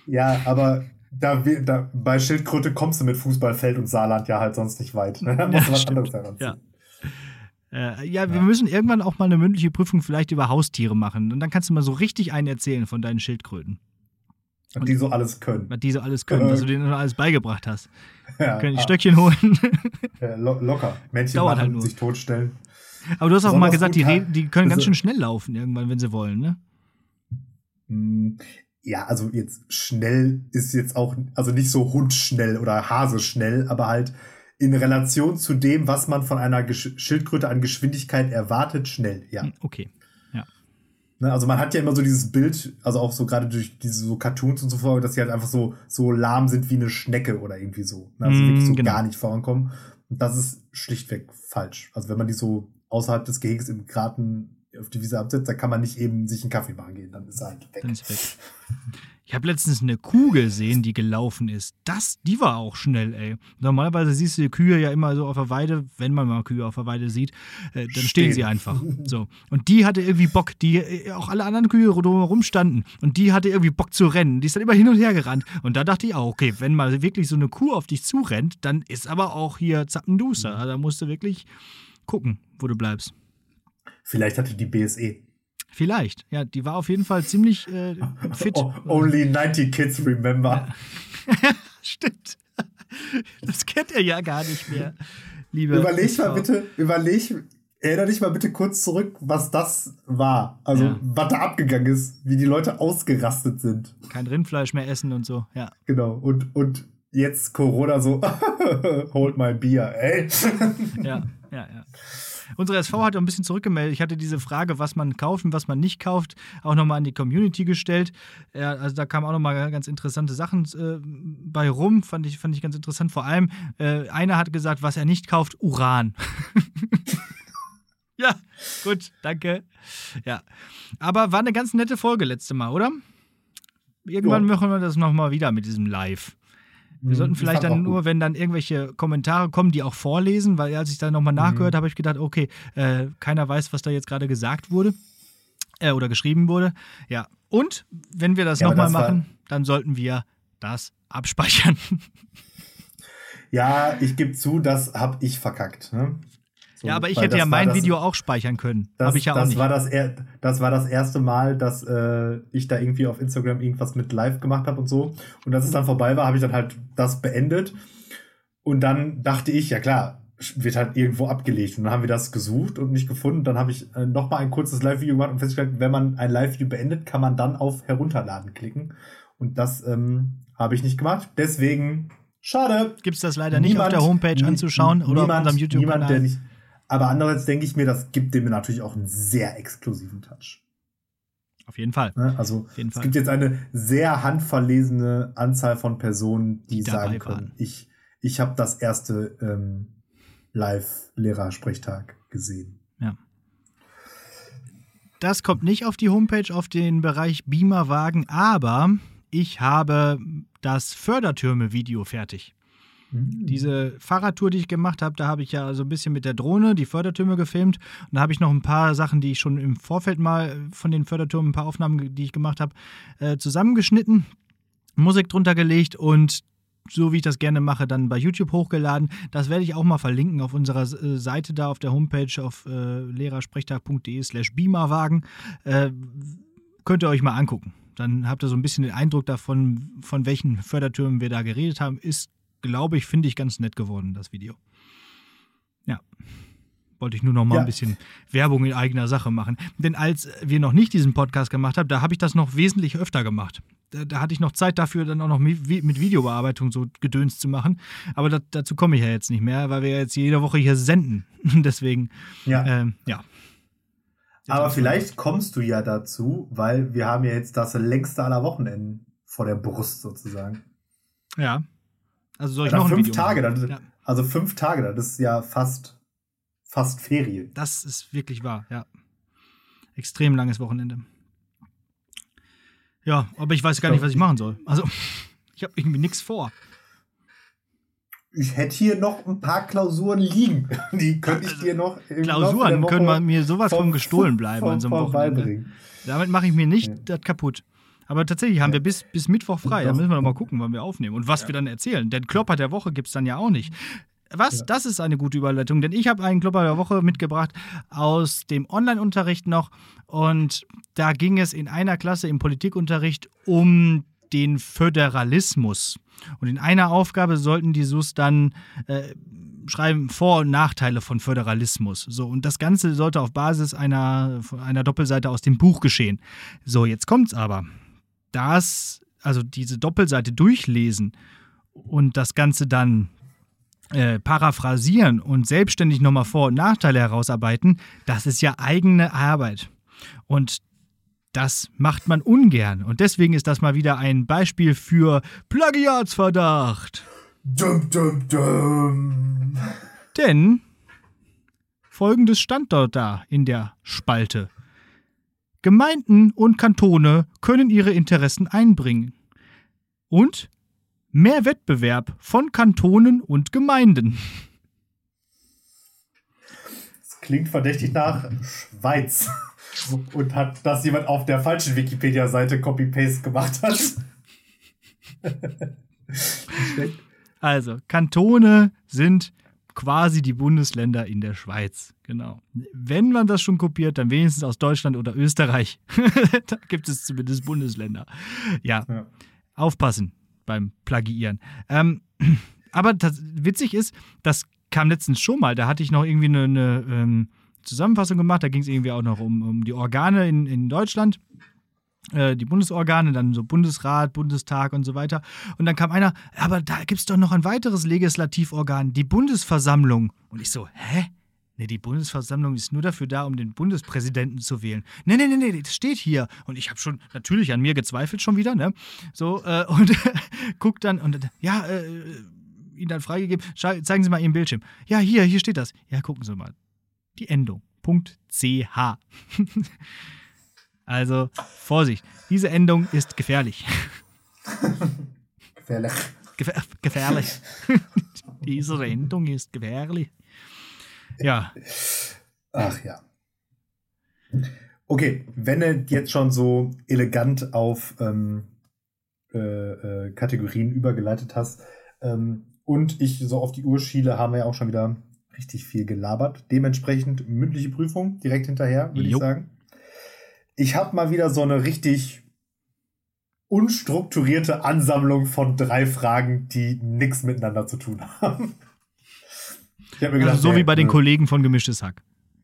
Ja, aber da, da, bei Schildkröte kommst du mit Fußballfeld und Saarland ja halt sonst nicht weit. Da musst du was anderes heranziehen. Ja. Äh, ja, wir ja. müssen irgendwann auch mal eine mündliche Prüfung vielleicht über Haustiere machen. Und dann kannst du mal so richtig einen erzählen von deinen Schildkröten. Und die so alles können. Was die so alles können, was du denen noch alles beigebracht hast. Ja, können die ah. Stöckchen holen. Ja, lo locker. Männchen Dauert machen, halt sich totstellen. Aber du hast auch mal gesagt, die, die können ganz schön schnell laufen irgendwann, wenn sie wollen, ne? Ja, also jetzt schnell ist jetzt auch, also nicht so hundschnell oder haseschnell, aber halt in Relation zu dem, was man von einer Gesch Schildkröte an Geschwindigkeit erwartet, schnell, ja. Hm, okay. Ja. Ne, also man hat ja immer so dieses Bild, also auch so gerade durch diese so Cartoons und so vor, dass sie halt einfach so, so lahm sind wie eine Schnecke oder irgendwie so. Ne? Also mm, wirklich so genau. gar nicht vorankommen. Und das ist schlichtweg falsch. Also wenn man die so außerhalb des Gehege im Garten auf die Wiese absetzt, dann kann man nicht eben sich einen Kaffee machen gehen, dann ist er halt weg. Dann ist weg. Ich habe letztens eine Kuh gesehen, die gelaufen ist. Das, die war auch schnell, ey. Normalerweise siehst du die Kühe ja immer so auf der Weide, wenn man mal Kühe auf der Weide sieht, äh, dann stehen. stehen. sie einfach. So. Und die hatte irgendwie Bock, die äh, auch alle anderen Kühe drumherum standen. Und die hatte irgendwie Bock zu rennen. Die ist dann immer hin und her gerannt. Und da dachte ich auch, okay, wenn mal wirklich so eine Kuh auf dich zurennt, dann ist aber auch hier Zappenduster. Mhm. Da musst du wirklich gucken, wo du bleibst. Vielleicht hatte die BSE. Vielleicht, ja, die war auf jeden Fall ziemlich äh, fit. Oh, only 90 kids remember. Ja. Stimmt. Das kennt er ja gar nicht mehr. Liebe überleg mal bitte, überleg, erinnere dich mal bitte kurz zurück, was das war. Also, ja. was da abgegangen ist, wie die Leute ausgerastet sind. Kein Rindfleisch mehr essen und so, ja. Genau, und, und jetzt Corona so, hold my beer, ey. ja, ja, ja. Unsere SV hat ein bisschen zurückgemeldet. Ich hatte diese Frage, was man kauft und was man nicht kauft, auch nochmal an die Community gestellt. Ja, also da kamen auch nochmal ganz interessante Sachen äh, bei rum, fand ich, fand ich ganz interessant. Vor allem, äh, einer hat gesagt, was er nicht kauft, Uran. ja, gut, danke. Ja, aber war eine ganz nette Folge letzte Mal, oder? Irgendwann ja. machen wir das nochmal wieder mit diesem Live. Wir sollten vielleicht dann nur, wenn dann irgendwelche Kommentare kommen, die auch vorlesen, weil als ich dann nochmal nachgehört mhm. habe, ich gedacht, okay, äh, keiner weiß, was da jetzt gerade gesagt wurde äh, oder geschrieben wurde. Ja, und wenn wir das ja, nochmal machen, dann sollten wir das abspeichern. Ja, ich gebe zu, das habe ich verkackt. Ne? So, ja, aber ich hätte ja mein das, Video auch speichern können. Das, ich ja das auch nicht. War das, das war das erste Mal, dass äh, ich da irgendwie auf Instagram irgendwas mit live gemacht habe und so. Und als es dann vorbei war, habe ich dann halt das beendet. Und dann dachte ich, ja klar, wird halt irgendwo abgelegt. Und dann haben wir das gesucht und nicht gefunden. Dann habe ich äh, noch mal ein kurzes Live-Video gemacht und festgestellt, wenn man ein Live-Video beendet, kann man dann auf Herunterladen klicken. Und das ähm, habe ich nicht gemacht. Deswegen, schade. Gibt es das leider niemand, nicht auf der Homepage anzuschauen oder niemand, auf unserem YouTube-Kanal? Aber andererseits denke ich mir, das gibt dem natürlich auch einen sehr exklusiven Touch. Auf jeden Fall. Ne? Also es Fall. gibt jetzt eine sehr handverlesene Anzahl von Personen, die, die sagen können, ich, ich habe das erste ähm, Live-Lehrersprechtag gesehen. Ja. Das kommt nicht auf die Homepage, auf den Bereich Beamerwagen, aber ich habe das Fördertürme-Video fertig. Mhm. Diese Fahrradtour, die ich gemacht habe, da habe ich ja so ein bisschen mit der Drohne die Fördertürme gefilmt. Und da habe ich noch ein paar Sachen, die ich schon im Vorfeld mal von den Fördertürmen, ein paar Aufnahmen, die ich gemacht habe, äh, zusammengeschnitten, Musik drunter gelegt und so wie ich das gerne mache, dann bei YouTube hochgeladen. Das werde ich auch mal verlinken auf unserer äh, Seite da auf der Homepage auf äh, lehrersprechtag.de slash beamerwagen. Äh, könnt ihr euch mal angucken. Dann habt ihr so ein bisschen den Eindruck davon, von welchen Fördertürmen wir da geredet haben. Ist glaube ich, finde ich ganz nett geworden, das Video. Ja. Wollte ich nur noch mal ja. ein bisschen Werbung in eigener Sache machen. Denn als wir noch nicht diesen Podcast gemacht haben, da habe ich das noch wesentlich öfter gemacht. Da, da, hatte ich noch Zeit dafür, dann auch noch mit, Videobearbeitung so Gedöns zu machen. Aber das, dazu komme ich ja jetzt nicht mehr, weil wir jetzt jede Woche hier senden. Deswegen, ja. Ähm, ja. Aber vielleicht kommst du ja dazu, weil wir haben ja jetzt das längste aller Wochenenden vor der Brust sozusagen. Ja. Also soll ich ja, noch ein fünf Video Tage, dann, ja. also fünf Tage, das ist ja fast, fast Ferien. Das ist wirklich wahr, ja. Extrem langes Wochenende. Ja, aber ich weiß gar nicht, was ich machen soll. Also, ich habe irgendwie nichts vor. Ich hätte hier noch ein paar Klausuren liegen. Die könnte ich dir noch. Klausuren können mir sowas von gestohlen bleiben an so einem Wochenende. Damit mache ich mir nicht ja. das kaputt. Aber tatsächlich haben wir bis, bis Mittwoch frei. Da müssen wir noch mal gucken, wann wir aufnehmen und was wir dann erzählen. Denn Klopper der Woche gibt es dann ja auch nicht. Was? Ja. Das ist eine gute Überleitung, denn ich habe einen Klopper der Woche mitgebracht aus dem Online-Unterricht noch. Und da ging es in einer Klasse im Politikunterricht um den Föderalismus. Und in einer Aufgabe sollten die SUS dann äh, schreiben Vor- und Nachteile von Föderalismus. So, und das Ganze sollte auf Basis einer, einer Doppelseite aus dem Buch geschehen. So, jetzt kommt's aber. Das, also diese Doppelseite durchlesen und das Ganze dann äh, paraphrasieren und selbstständig nochmal Vor- und Nachteile herausarbeiten, das ist ja eigene Arbeit. Und das macht man ungern. Und deswegen ist das mal wieder ein Beispiel für Plagiatsverdacht. Dum, dum, dum. Denn folgendes stand dort da in der Spalte. Gemeinden und Kantone können ihre Interessen einbringen. Und mehr Wettbewerb von Kantonen und Gemeinden. Das klingt verdächtig nach Schweiz. Und hat das jemand auf der falschen Wikipedia-Seite Copy-Paste gemacht hat. also, Kantone sind quasi die Bundesländer in der Schweiz. Genau. Wenn man das schon kopiert, dann wenigstens aus Deutschland oder Österreich. da gibt es zumindest Bundesländer. Ja, ja. aufpassen beim Plagiieren. Ähm, aber das, witzig ist, das kam letztens schon mal. Da hatte ich noch irgendwie eine, eine ähm, Zusammenfassung gemacht. Da ging es irgendwie auch noch um, um die Organe in, in Deutschland äh, die Bundesorgane, dann so Bundesrat, Bundestag und so weiter. Und dann kam einer, aber da gibt es doch noch ein weiteres Legislativorgan, die Bundesversammlung. Und ich so, hä? Nee, die Bundesversammlung ist nur dafür da, um den Bundespräsidenten zu wählen. Nee, nee, nee, nee, das steht hier. Und ich habe schon natürlich an mir gezweifelt schon wieder, ne? So, äh, und guck dann und ja, äh, ihn dann freigegeben. zeigen Sie mal Ihren Bildschirm. Ja, hier, hier steht das. Ja, gucken Sie mal. Die Endung. Punkt CH. also, Vorsicht. Diese Endung ist gefährlich. gefährlich. Gefähr gefährlich. Diese Endung ist gefährlich. Ja. Ach ja. Okay, wenn du jetzt schon so elegant auf ähm, äh, äh, Kategorien übergeleitet hast ähm, und ich so auf die Uhr schiele, haben wir ja auch schon wieder richtig viel gelabert. Dementsprechend mündliche Prüfung direkt hinterher, würde ich sagen. Ich habe mal wieder so eine richtig unstrukturierte Ansammlung von drei Fragen, die nichts miteinander zu tun haben. Also gedacht, so wie bei den Kollegen von Gemischtes Hack.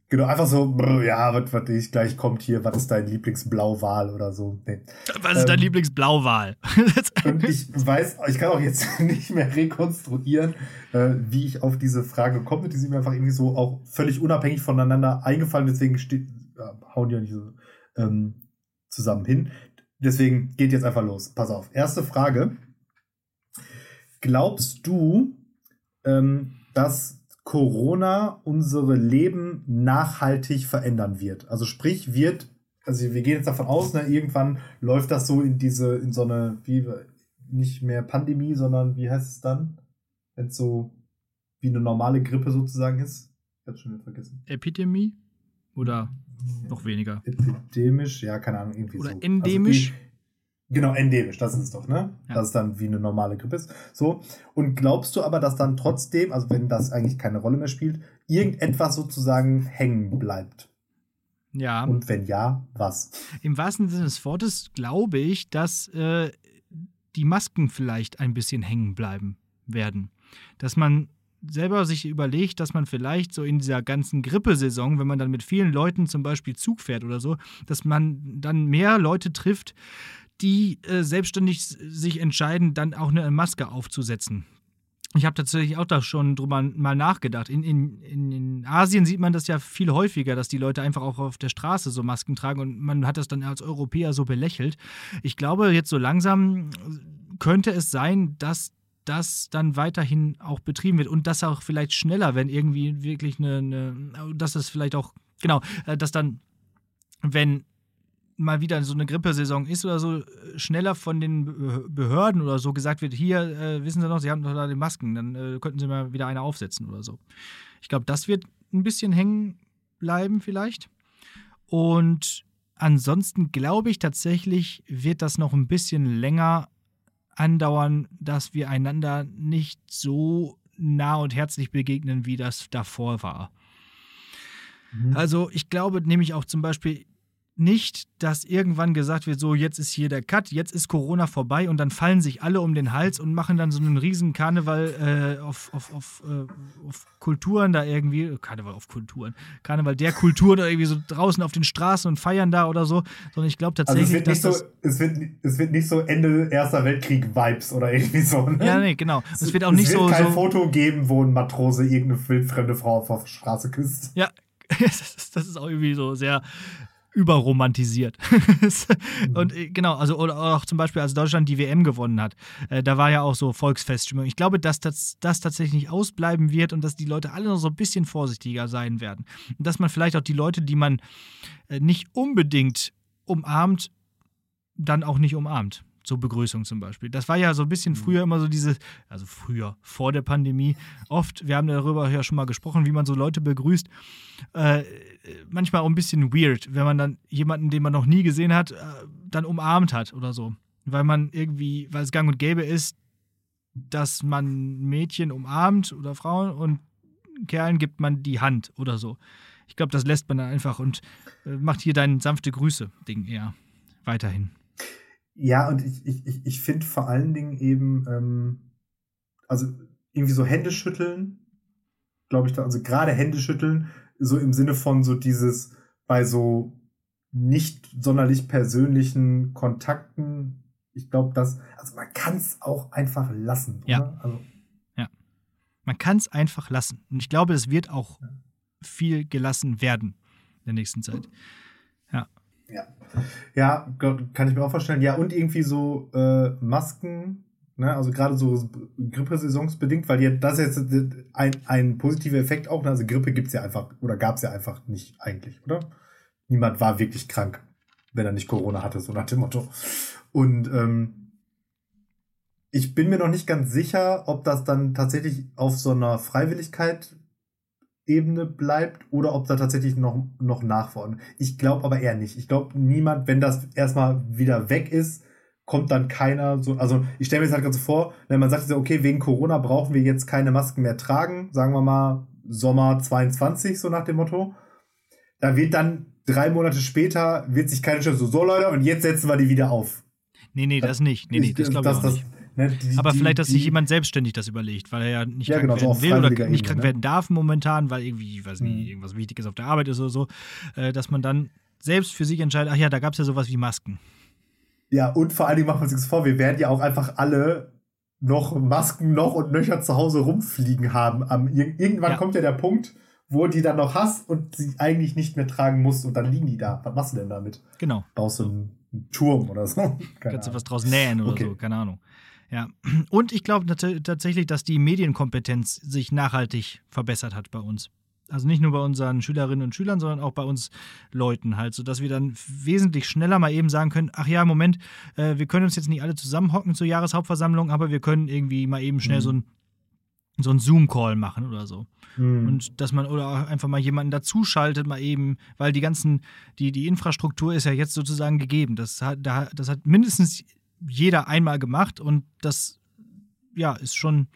Genau, einfach so, brr, ja, was, was ich gleich kommt hier, was ist dein Lieblingsblauwal oder so. Nee. Was ist ähm, dein Lieblingsblauwal? und ich weiß, ich kann auch jetzt nicht mehr rekonstruieren, äh, wie ich auf diese Frage komme. Die sind mir einfach irgendwie so auch völlig unabhängig voneinander eingefallen, deswegen steht, äh, hauen die ja nicht so ähm, zusammen hin. Deswegen geht jetzt einfach los. Pass auf. Erste Frage. Glaubst du, ähm, dass Corona unsere Leben nachhaltig verändern wird. Also sprich, wird, also wir gehen jetzt davon aus, ne, irgendwann läuft das so in diese, in so eine, wie, nicht mehr Pandemie, sondern wie heißt es dann? Wenn es so wie eine normale Grippe sozusagen ist. Ich hab's schon wieder vergessen. Epidemie? Oder noch weniger? Epidemisch, ja, keine Ahnung, irgendwie Oder so. endemisch? Also Genau, endemisch, das ist es doch, ne? Ja. Dass es dann wie eine normale Grippe ist. So. Und glaubst du aber, dass dann trotzdem, also wenn das eigentlich keine Rolle mehr spielt, irgendetwas sozusagen hängen bleibt? Ja. Und wenn ja, was? Im wahrsten Sinne des Wortes glaube ich, dass äh, die Masken vielleicht ein bisschen hängen bleiben werden. Dass man selber sich überlegt, dass man vielleicht so in dieser ganzen Grippesaison, wenn man dann mit vielen Leuten zum Beispiel Zug fährt oder so, dass man dann mehr Leute trifft, die äh, selbstständig sich entscheiden, dann auch eine Maske aufzusetzen. Ich habe tatsächlich auch da schon drüber mal nachgedacht. In, in, in Asien sieht man das ja viel häufiger, dass die Leute einfach auch auf der Straße so Masken tragen und man hat das dann als Europäer so belächelt. Ich glaube, jetzt so langsam könnte es sein, dass das dann weiterhin auch betrieben wird und das auch vielleicht schneller, wenn irgendwie wirklich eine, eine dass das vielleicht auch, genau, äh, dass dann, wenn mal wieder so eine Grippesaison ist oder so, äh, schneller von den Behörden oder so gesagt wird, hier, äh, wissen Sie noch, Sie haben doch da die Masken, dann äh, könnten Sie mal wieder eine aufsetzen oder so. Ich glaube, das wird ein bisschen hängen bleiben vielleicht. Und ansonsten glaube ich tatsächlich, wird das noch ein bisschen länger andauern, dass wir einander nicht so nah und herzlich begegnen, wie das davor war. Mhm. Also ich glaube nämlich auch zum Beispiel, nicht, dass irgendwann gesagt wird, so jetzt ist hier der Cut, jetzt ist Corona vorbei und dann fallen sich alle um den Hals und machen dann so einen riesen Karneval äh, auf, auf, auf, äh, auf Kulturen da irgendwie, Karneval auf Kulturen, Karneval der Kulturen oder irgendwie so draußen auf den Straßen und feiern da oder so, sondern ich glaube tatsächlich, also es wird nicht so, es wird, es wird nicht so Ende Erster Weltkrieg Vibes oder irgendwie so. Ne? Ja, nee, genau. Es, es wird auch nicht so. Es wird kein so, Foto geben, wo ein Matrose irgendeine wildfremde Frau auf der Straße küsst. Ja, das ist auch irgendwie so sehr überromantisiert. und äh, genau, also oder auch zum Beispiel, als Deutschland die WM gewonnen hat, äh, da war ja auch so Volksfeststimmung. Ich glaube, dass das, das tatsächlich nicht ausbleiben wird und dass die Leute alle noch so ein bisschen vorsichtiger sein werden. Und dass man vielleicht auch die Leute, die man äh, nicht unbedingt umarmt, dann auch nicht umarmt zur Begrüßung zum Beispiel. Das war ja so ein bisschen mhm. früher immer so diese, also früher, vor der Pandemie, oft, wir haben darüber ja schon mal gesprochen, wie man so Leute begrüßt, äh, manchmal auch ein bisschen weird, wenn man dann jemanden, den man noch nie gesehen hat, äh, dann umarmt hat oder so. Weil man irgendwie, weil es gang und gäbe ist, dass man Mädchen umarmt oder Frauen und Kerlen gibt man die Hand oder so. Ich glaube, das lässt man dann einfach und äh, macht hier dein sanfte Grüße-Ding eher weiterhin. Ja, und ich, ich, ich finde vor allen Dingen eben, ähm, also irgendwie so Hände schütteln, glaube ich, da, also gerade Hände schütteln, so im Sinne von so dieses bei so nicht sonderlich persönlichen Kontakten, ich glaube, dass, also man kann es auch einfach lassen. Ja. Oder? Also, ja. Man kann es einfach lassen. Und ich glaube, es wird auch ja. viel gelassen werden in der nächsten Zeit. Ja. Ja. Ja, kann ich mir auch vorstellen. Ja, und irgendwie so äh, Masken, ne? also gerade so Grippesaisonsbedingt, weil die, das ist jetzt ein, ein positiver Effekt auch. Ne? Also Grippe gibt es ja einfach, oder gab es ja einfach nicht eigentlich, oder? Niemand war wirklich krank, wenn er nicht Corona hatte, so nach dem Motto. Und ähm, ich bin mir noch nicht ganz sicher, ob das dann tatsächlich auf so einer Freiwilligkeit Ebene bleibt oder ob da tatsächlich noch, noch nachfordern. Ich glaube aber eher nicht. Ich glaube, niemand, wenn das erstmal wieder weg ist, kommt dann keiner so. Also, ich stelle mir jetzt halt ganz so vor, wenn man sagt, okay, wegen Corona brauchen wir jetzt keine Masken mehr tragen, sagen wir mal Sommer 22, so nach dem Motto. Da wird dann drei Monate später, wird sich keiner schon so, so Leute, und jetzt setzen wir die wieder auf. Nee, nee, das nicht. Nee, nee, das glaube ich auch nicht. Ne, die, aber die, vielleicht, dass die, sich jemand selbstständig das überlegt, weil er ja nicht ja, krank genau, werden will oder nicht Ebene, krank ne? werden darf momentan, weil irgendwie, ich weiß nicht, mhm. irgendwas Wichtiges auf der Arbeit ist oder so, äh, dass man dann selbst für sich entscheidet, ach ja, da gab es ja sowas wie Masken. Ja, und vor allen Dingen machen wir uns nichts vor, wir werden ja auch einfach alle noch Masken noch und nöcher zu Hause rumfliegen haben. Am, irgendwann ja. kommt ja der Punkt, wo die dann noch hast und sie eigentlich nicht mehr tragen musst und dann liegen die da. Was machst du denn damit? Genau. Baust du einen, einen Turm oder so? Keine Kannst du was draus nähen oder okay. so, keine Ahnung. Ja, und ich glaube tatsächlich, dass die Medienkompetenz sich nachhaltig verbessert hat bei uns. Also nicht nur bei unseren Schülerinnen und Schülern, sondern auch bei uns Leuten halt, sodass wir dann wesentlich schneller mal eben sagen können, ach ja, Moment, äh, wir können uns jetzt nicht alle zusammenhocken zur Jahreshauptversammlung, aber wir können irgendwie mal eben schnell mhm. so ein so ein Zoom-Call machen oder so. Mhm. Und dass man oder auch einfach mal jemanden dazuschaltet, mal eben, weil die ganzen, die, die Infrastruktur ist ja jetzt sozusagen gegeben. Das hat, das hat mindestens jeder einmal gemacht und das ja, ist schon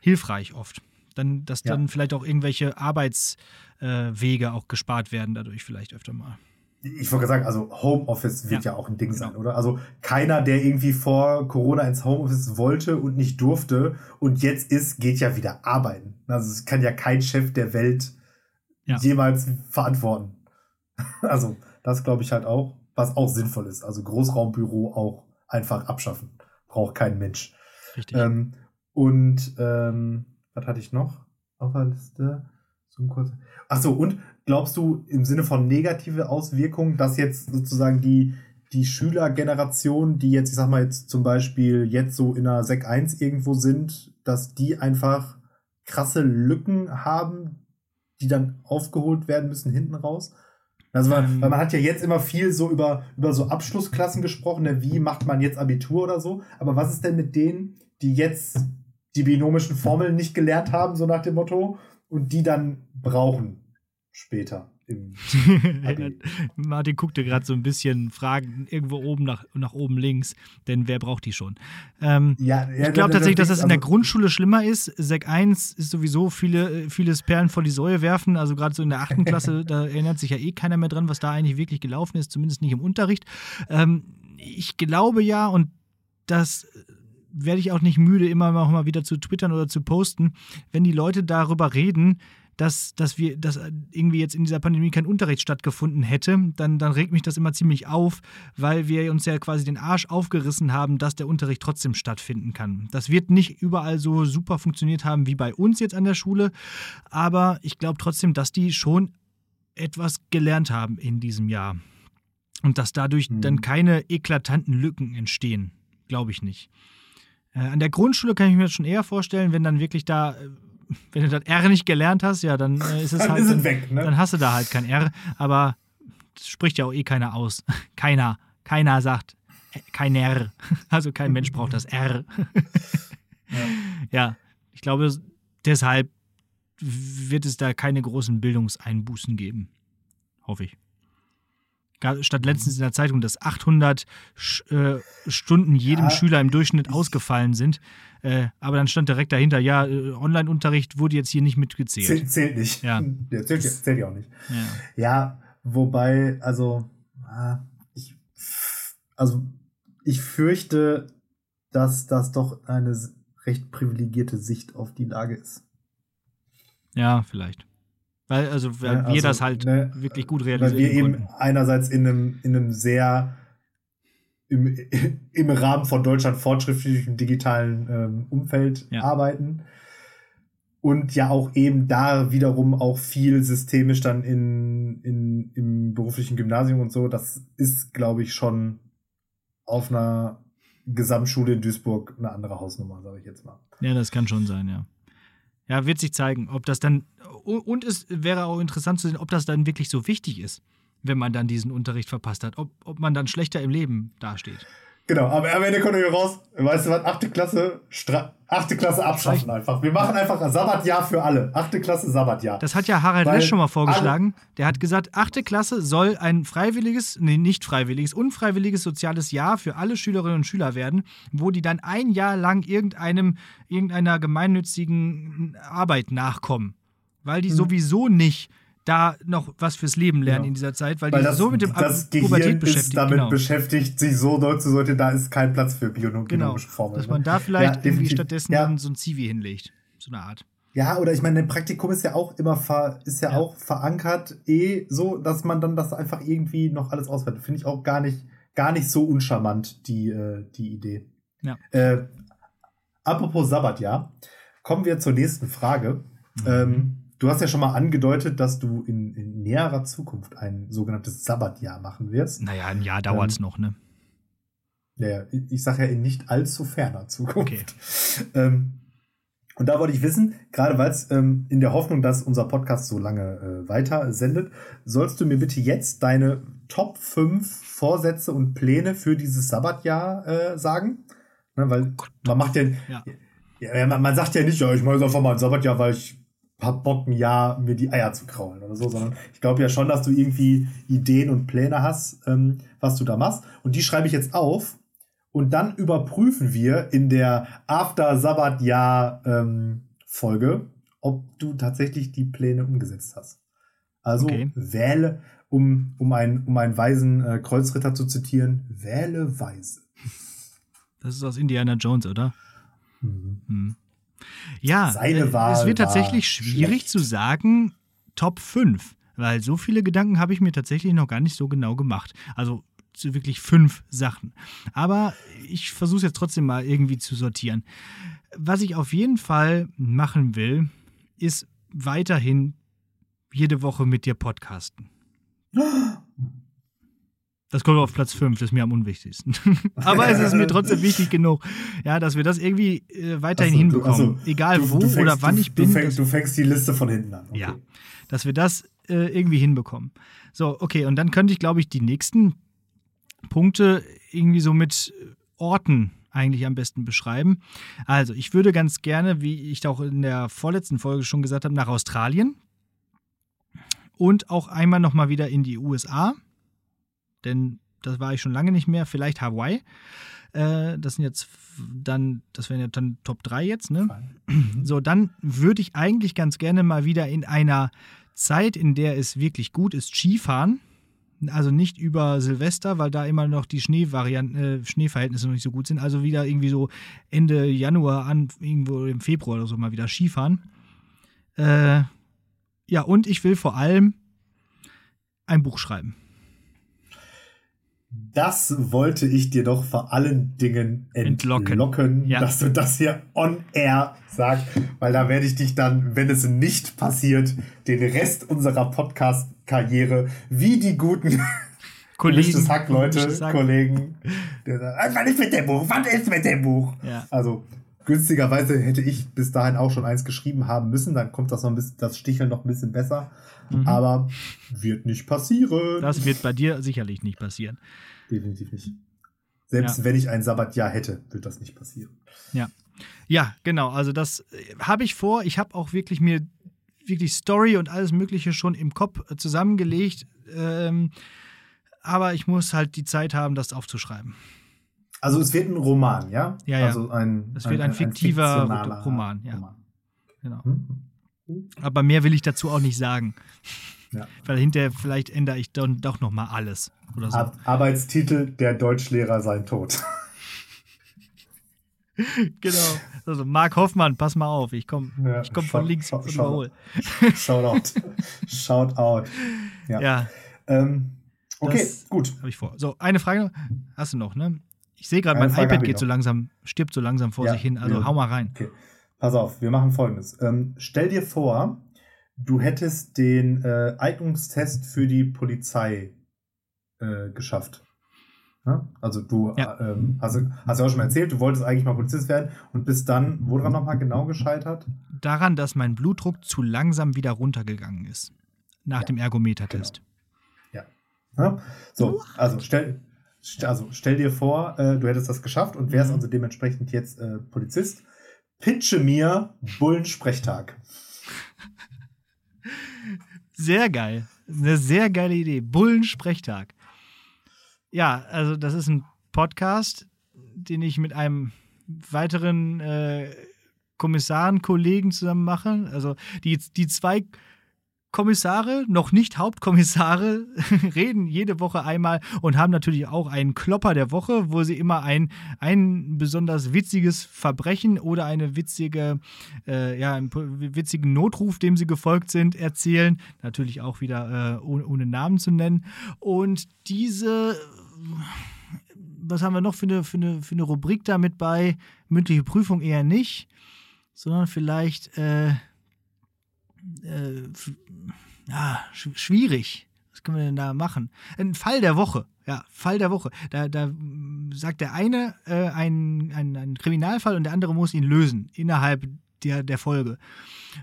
hilfreich oft. Dann, dass ja. dann vielleicht auch irgendwelche Arbeitswege äh, auch gespart werden, dadurch vielleicht öfter mal. Ich wollte sagen, also Homeoffice wird ja, ja auch ein Ding genau. sein, oder? Also keiner, der irgendwie vor Corona ins Homeoffice wollte und nicht durfte und jetzt ist, geht ja wieder arbeiten. Also es kann ja kein Chef der Welt ja. jemals verantworten. Also das glaube ich halt auch, was auch sinnvoll ist. Also Großraumbüro auch einfach abschaffen. Braucht kein Mensch. Richtig. Ähm, und ähm, was hatte ich noch auf der Liste? So ein kurzer. Achso, und glaubst du im Sinne von negative Auswirkungen, dass jetzt sozusagen die, die Schülergeneration, die jetzt, ich sag mal jetzt zum Beispiel jetzt so in einer Sek 1 irgendwo sind, dass die einfach krasse Lücken haben, die dann aufgeholt werden müssen hinten raus? Also man, ähm, weil man hat ja jetzt immer viel so über, über so Abschlussklassen gesprochen, ne? wie macht man jetzt Abitur oder so. Aber was ist denn mit denen, die jetzt die binomischen Formeln nicht gelernt haben, so nach dem Motto, und die dann brauchen später? Im Martin guckte gerade so ein bisschen Fragen irgendwo oben nach, nach oben links, denn wer braucht die schon? Ähm, ja, ja, ich glaube tatsächlich, dass das in der Grundschule schlimmer ist. Sek 1 ist sowieso viele, vieles Perlen vor die Säue werfen. Also gerade so in der achten Klasse, da erinnert sich ja eh keiner mehr dran, was da eigentlich wirklich gelaufen ist, zumindest nicht im Unterricht. Ähm, ich glaube ja, und das werde ich auch nicht müde, immer noch mal wieder zu twittern oder zu posten, wenn die Leute darüber reden, dass, dass wir, dass irgendwie jetzt in dieser Pandemie kein Unterricht stattgefunden hätte, dann, dann regt mich das immer ziemlich auf, weil wir uns ja quasi den Arsch aufgerissen haben, dass der Unterricht trotzdem stattfinden kann. Das wird nicht überall so super funktioniert haben wie bei uns jetzt an der Schule, aber ich glaube trotzdem, dass die schon etwas gelernt haben in diesem Jahr. Und dass dadurch mhm. dann keine eklatanten Lücken entstehen. Glaube ich nicht. Äh, an der Grundschule kann ich mir das schon eher vorstellen, wenn dann wirklich da, äh, wenn du das R nicht gelernt hast, ja, dann äh, ist es dann halt. Ist dann, weg, ne? dann hast du da halt kein R, aber das spricht ja auch eh keiner aus. Keiner. Keiner sagt kein R. Also kein Mensch braucht das R. ja. ja, ich glaube, deshalb wird es da keine großen Bildungseinbußen geben. Hoffe ich statt letztens in der Zeitung, dass 800 äh, Stunden jedem ja. Schüler im Durchschnitt ausgefallen sind. Äh, aber dann stand direkt dahinter, ja, äh, Online-Unterricht wurde jetzt hier nicht mitgezählt. Zählt, zählt nicht. Ja. ja zählt, zählt ja auch nicht. Ja. ja, wobei, also, ah, ich, also, ich fürchte, dass das doch eine recht privilegierte Sicht auf die Lage ist. Ja, vielleicht. Weil, also, weil ja, wir also, das halt ne, wirklich gut realisieren Weil wir konnten. eben einerseits in einem, in einem sehr im, im Rahmen von Deutschland fortschrittlichen digitalen ähm, Umfeld ja. arbeiten und ja auch eben da wiederum auch viel systemisch dann in, in, im beruflichen Gymnasium und so. Das ist, glaube ich, schon auf einer Gesamtschule in Duisburg eine andere Hausnummer, sage ich jetzt mal. Ja, das kann schon sein, ja. Ja, wird sich zeigen, ob das dann. Und es wäre auch interessant zu sehen, ob das dann wirklich so wichtig ist, wenn man dann diesen Unterricht verpasst hat. Ob, ob man dann schlechter im Leben dasteht. Genau, aber am Ende kommt ihr raus, weißt du was, achte Klasse, Stra achte Klasse abschaffen einfach. Wir machen einfach ein Sabbatjahr für alle. Achte Klasse Sabbatjahr. Das hat ja Harald Lesch schon mal vorgeschlagen. Der hat gesagt, achte Klasse soll ein freiwilliges, nee, nicht freiwilliges, unfreiwilliges soziales Jahr für alle Schülerinnen und Schüler werden, wo die dann ein Jahr lang irgendeinem, irgendeiner gemeinnützigen Arbeit nachkommen. Weil die mhm. sowieso nicht da noch was fürs Leben lernen genau. in dieser Zeit, weil, weil die das, so mit dem das Pubertät beschäftigt ist damit genau. beschäftigt, sich so neu zu sortieren, da ist kein Platz für biologische genau. Formeln. Dass man ne? da vielleicht ja, irgendwie stattdessen ja. so ein Zivi hinlegt, so eine Art. Ja, oder ich meine, ein Praktikum ist ja auch immer ver, ist ja, ja, auch verankert, eh so, dass man dann das einfach irgendwie noch alles auswertet. Finde ich auch gar nicht, gar nicht so uncharmant, die, äh, die Idee. Ja. Äh, apropos Sabbatjahr, kommen wir zur nächsten Frage. Mhm. Ähm, Du hast ja schon mal angedeutet, dass du in, in näherer Zukunft ein sogenanntes Sabbatjahr machen wirst. Naja, ein Jahr dauert es ähm, noch, ne? Naja, ich, sage ja in nicht allzu ferner Zukunft. Okay. Ähm, und da wollte ich wissen, gerade weil es ähm, in der Hoffnung, dass unser Podcast so lange äh, weiter sendet, sollst du mir bitte jetzt deine Top 5 Vorsätze und Pläne für dieses Sabbatjahr äh, sagen? Ne, weil man macht ja, ja. ja man, man, sagt ja nicht, ja, ich mache jetzt einfach mal ein Sabbatjahr, weil ich hab Bock, ein Jahr mir die Eier zu kraulen oder so, sondern ich glaube ja schon, dass du irgendwie Ideen und Pläne hast, ähm, was du da machst. Und die schreibe ich jetzt auf und dann überprüfen wir in der After-Sabbat-Jahr-Folge, ähm, ob du tatsächlich die Pläne umgesetzt hast. Also okay. wähle, um, um, ein, um einen weisen äh, Kreuzritter zu zitieren, wähle weise. Das ist aus Indiana Jones, oder? Mhm. Hm. Ja, Seine Wahl es wird tatsächlich schwierig schlecht. zu sagen, Top 5, weil so viele Gedanken habe ich mir tatsächlich noch gar nicht so genau gemacht. Also zu wirklich fünf Sachen. Aber ich versuche es jetzt trotzdem mal irgendwie zu sortieren. Was ich auf jeden Fall machen will, ist weiterhin jede Woche mit dir podcasten. Das kommt auf Platz 5, das ist mir am unwichtigsten. Aber es ist mir trotzdem wichtig genug, ja, dass wir das irgendwie äh, weiterhin so, hinbekommen. Also, Egal du, wo du fängst, oder wann ich bin. Du fängst, du fängst, die Liste von hinten an. Okay. Ja, dass wir das äh, irgendwie hinbekommen. So, okay, und dann könnte ich, glaube ich, die nächsten Punkte irgendwie so mit Orten eigentlich am besten beschreiben. Also, ich würde ganz gerne, wie ich auch in der vorletzten Folge schon gesagt habe, nach Australien. Und auch einmal nochmal wieder in die USA. Denn das war ich schon lange nicht mehr. Vielleicht Hawaii. Äh, das sind jetzt dann, das wären ja dann Top 3 jetzt, ne? So, dann würde ich eigentlich ganz gerne mal wieder in einer Zeit, in der es wirklich gut ist, Skifahren. Also nicht über Silvester, weil da immer noch die Schneevarianten, äh, Schneeverhältnisse noch nicht so gut sind. Also wieder irgendwie so Ende Januar an, irgendwo im Februar oder so mal wieder Skifahren. Äh, ja, und ich will vor allem ein Buch schreiben. Das wollte ich dir doch vor allen Dingen entlocken, entlocken ja. dass du das hier on air sagst, weil da werde ich dich dann, wenn es nicht passiert, den Rest unserer Podcast-Karriere wie die guten Kollegen, Hack, Leute, Kollegen, der sagt, was ist mit dem Buch? Was ist mit dem Buch? Ja. Also günstigerweise hätte ich bis dahin auch schon eins geschrieben haben müssen, dann kommt das noch ein bisschen, das Sticheln noch ein bisschen besser. Mhm. Aber wird nicht passieren. Das wird bei dir sicherlich nicht passieren. Definitiv nicht. Selbst ja. wenn ich ein Sabbatjahr hätte, wird das nicht passieren. Ja. Ja, genau. Also das äh, habe ich vor. Ich habe auch wirklich mir wirklich Story und alles Mögliche schon im Kopf äh, zusammengelegt. Ähm, aber ich muss halt die Zeit haben, das aufzuschreiben. Also es wird ein Roman, ja? Ja, ja. Also ein, es wird ein, ein fiktiver ein Roman, ja. Roman. Genau. Hm? Aber mehr will ich dazu auch nicht sagen. Ja. Weil hinterher vielleicht ändere ich dann doch noch mal alles oder so. Arbeitstitel Der Deutschlehrer sein Tod. genau. Also Marc Hoffmann, pass mal auf, ich komme ja, komm von links und überhole. Shout out. Shout out. Ja. ja. Ähm, okay, das gut. Habe ich vor. So, eine Frage hast du noch, ne? Ich sehe gerade, mein Frage iPad geht so langsam, stirbt so langsam vor ja, sich hin. Also ja. hau mal rein. Okay. Pass auf, wir machen folgendes. Ähm, stell dir vor, du hättest den äh, Eignungstest für die Polizei äh, geschafft. Ja? Also du ja. ähm, hast, hast ja auch schon mal erzählt, du wolltest eigentlich mal Polizist werden und bist dann, woran nochmal genau gescheitert? Daran, dass mein Blutdruck zu langsam wieder runtergegangen ist. Nach ja, dem Ergometertest. Genau. Ja. ja. So, also stell, also stell dir vor, äh, du hättest das geschafft und wärst mhm. also dementsprechend jetzt äh, Polizist. Pitche mir Bullensprechtag. Sehr geil. Eine sehr geile Idee. Bullensprechtag. Ja, also das ist ein Podcast, den ich mit einem weiteren äh, Kommissaren, Kollegen zusammen mache. Also die, die zwei Kommissare, noch nicht Hauptkommissare, reden jede Woche einmal und haben natürlich auch einen Klopper der Woche, wo sie immer ein, ein besonders witziges Verbrechen oder eine witzige, äh, ja, einen witzigen Notruf, dem sie gefolgt sind, erzählen. Natürlich auch wieder äh, ohne, ohne Namen zu nennen. Und diese was haben wir noch für eine, für eine, für eine Rubrik da mit bei? Mündliche Prüfung eher nicht, sondern vielleicht äh, äh, ja, sch schwierig. Was können wir denn da machen? Ein Fall der Woche. Ja, Fall der Woche. Da, da sagt der eine äh, einen, einen, Kriminalfall und der andere muss ihn lösen innerhalb der, der Folge.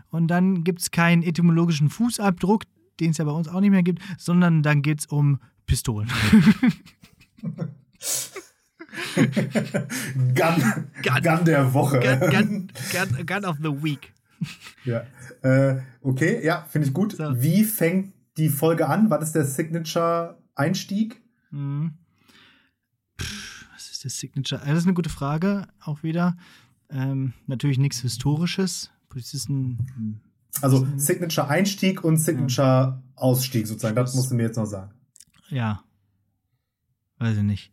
Und dann gibt es keinen etymologischen Fußabdruck, den es ja bei uns auch nicht mehr gibt, sondern dann geht es um Pistolen. Gun, Gun, Gun der Woche. Gun, Gun, Gun, Gun of the Week. Ja. Äh, okay, ja, finde ich gut. So. Wie fängt die Folge an? Was ist der Signature-Einstieg? Hm. Was ist der Signature? Das ist eine gute Frage, auch wieder. Ähm, natürlich nichts Historisches. Polizisten. Hm. Also Signature-Einstieg und Signature-Ausstieg sozusagen. Das musst du mir jetzt noch sagen. Ja. Weiß ich nicht.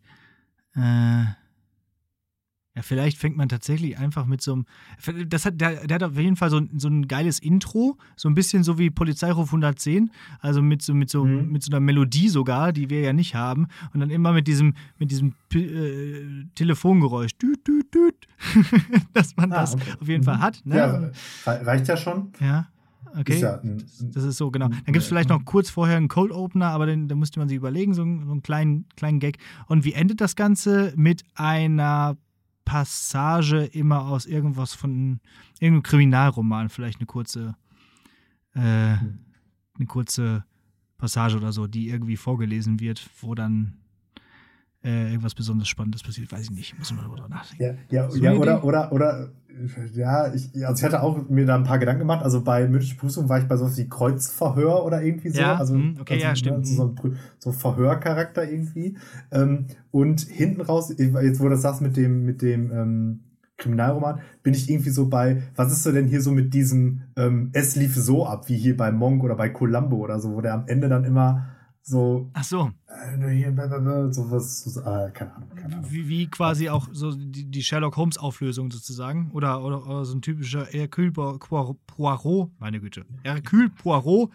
Äh. Ja, vielleicht fängt man tatsächlich einfach mit so einem. Das hat, der, der hat auf jeden Fall so, so ein geiles Intro, so ein bisschen so wie Polizeiruf 110, also mit so, mit so, mhm. mit so einer Melodie sogar, die wir ja nicht haben. Und dann immer mit diesem, mit diesem äh, Telefongeräusch, düt, düt, düt, dass man ah, das okay. auf jeden Fall mhm. hat. Ne? Ja, reicht ja schon. Ja. Okay. Ja ein, das, ist so, genau. Dann gibt es vielleicht noch kurz vorher einen Cold Opener, aber den, da müsste man sich überlegen, so, so einen kleinen, kleinen Gag. Und wie endet das Ganze? Mit einer Passage immer aus irgendwas von irgendeinem Kriminalroman, vielleicht eine kurze, äh, eine kurze Passage oder so, die irgendwie vorgelesen wird, wo dann äh, irgendwas besonders Spannendes passiert, weiß ich nicht. Muss man darüber nachdenken. Ja, ja, so ja oder, oder, oder, ja, ich, also ich hatte auch mir da ein paar Gedanken gemacht. Also bei mündliche Prüfung war ich bei sowas wie Kreuzverhör oder irgendwie so. Ja, also, hm, okay, also, ja, stimmt. Also so, ein, so Verhörcharakter irgendwie. Ähm, und hinten raus, jetzt wo du das sagst mit dem, mit dem, ähm, Kriminalroman, bin ich irgendwie so bei, was ist so denn hier so mit diesem, ähm, es lief so ab, wie hier bei Monk oder bei Columbo oder so, wo der am Ende dann immer so. Ach so. Äh, so was, so, äh, keine Ahnung. Keine Ahnung. Wie, wie, quasi auch so die, die Sherlock Holmes-Auflösung sozusagen. Oder, oder, oder, so ein typischer Hercule Poirot, meine Güte. Hercule Poirot,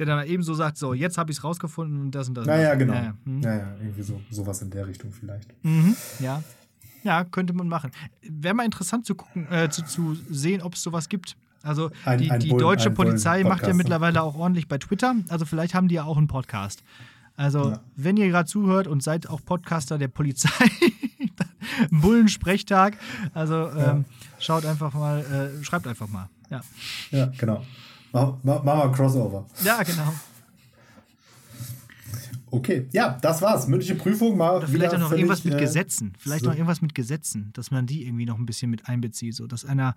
der dann eben so sagt: So, jetzt habe ich es rausgefunden und das und das. Naja, genau. Ja, hm. naja, irgendwie so, sowas in der Richtung vielleicht. Mhm, ja. Ja, könnte man machen. Wäre mal interessant zu gucken, äh, zu, zu sehen, ob es sowas gibt. Also ein, die, ein die Bullen, deutsche Polizei macht ja ne? mittlerweile auch ordentlich bei Twitter. Also vielleicht haben die ja auch einen Podcast. Also ja. wenn ihr gerade zuhört und seid auch Podcaster der Polizei, Bullensprechtag, also ja. ähm, schaut einfach mal, äh, schreibt einfach mal. Ja, ja genau. Machen mach, mach Crossover. Ja, genau. Okay, ja, das war's. Mündliche Prüfung mal. Oder vielleicht auch noch irgendwas mit äh, Gesetzen. Vielleicht so. noch irgendwas mit Gesetzen, dass man die irgendwie noch ein bisschen mit einbezieht, so dass einer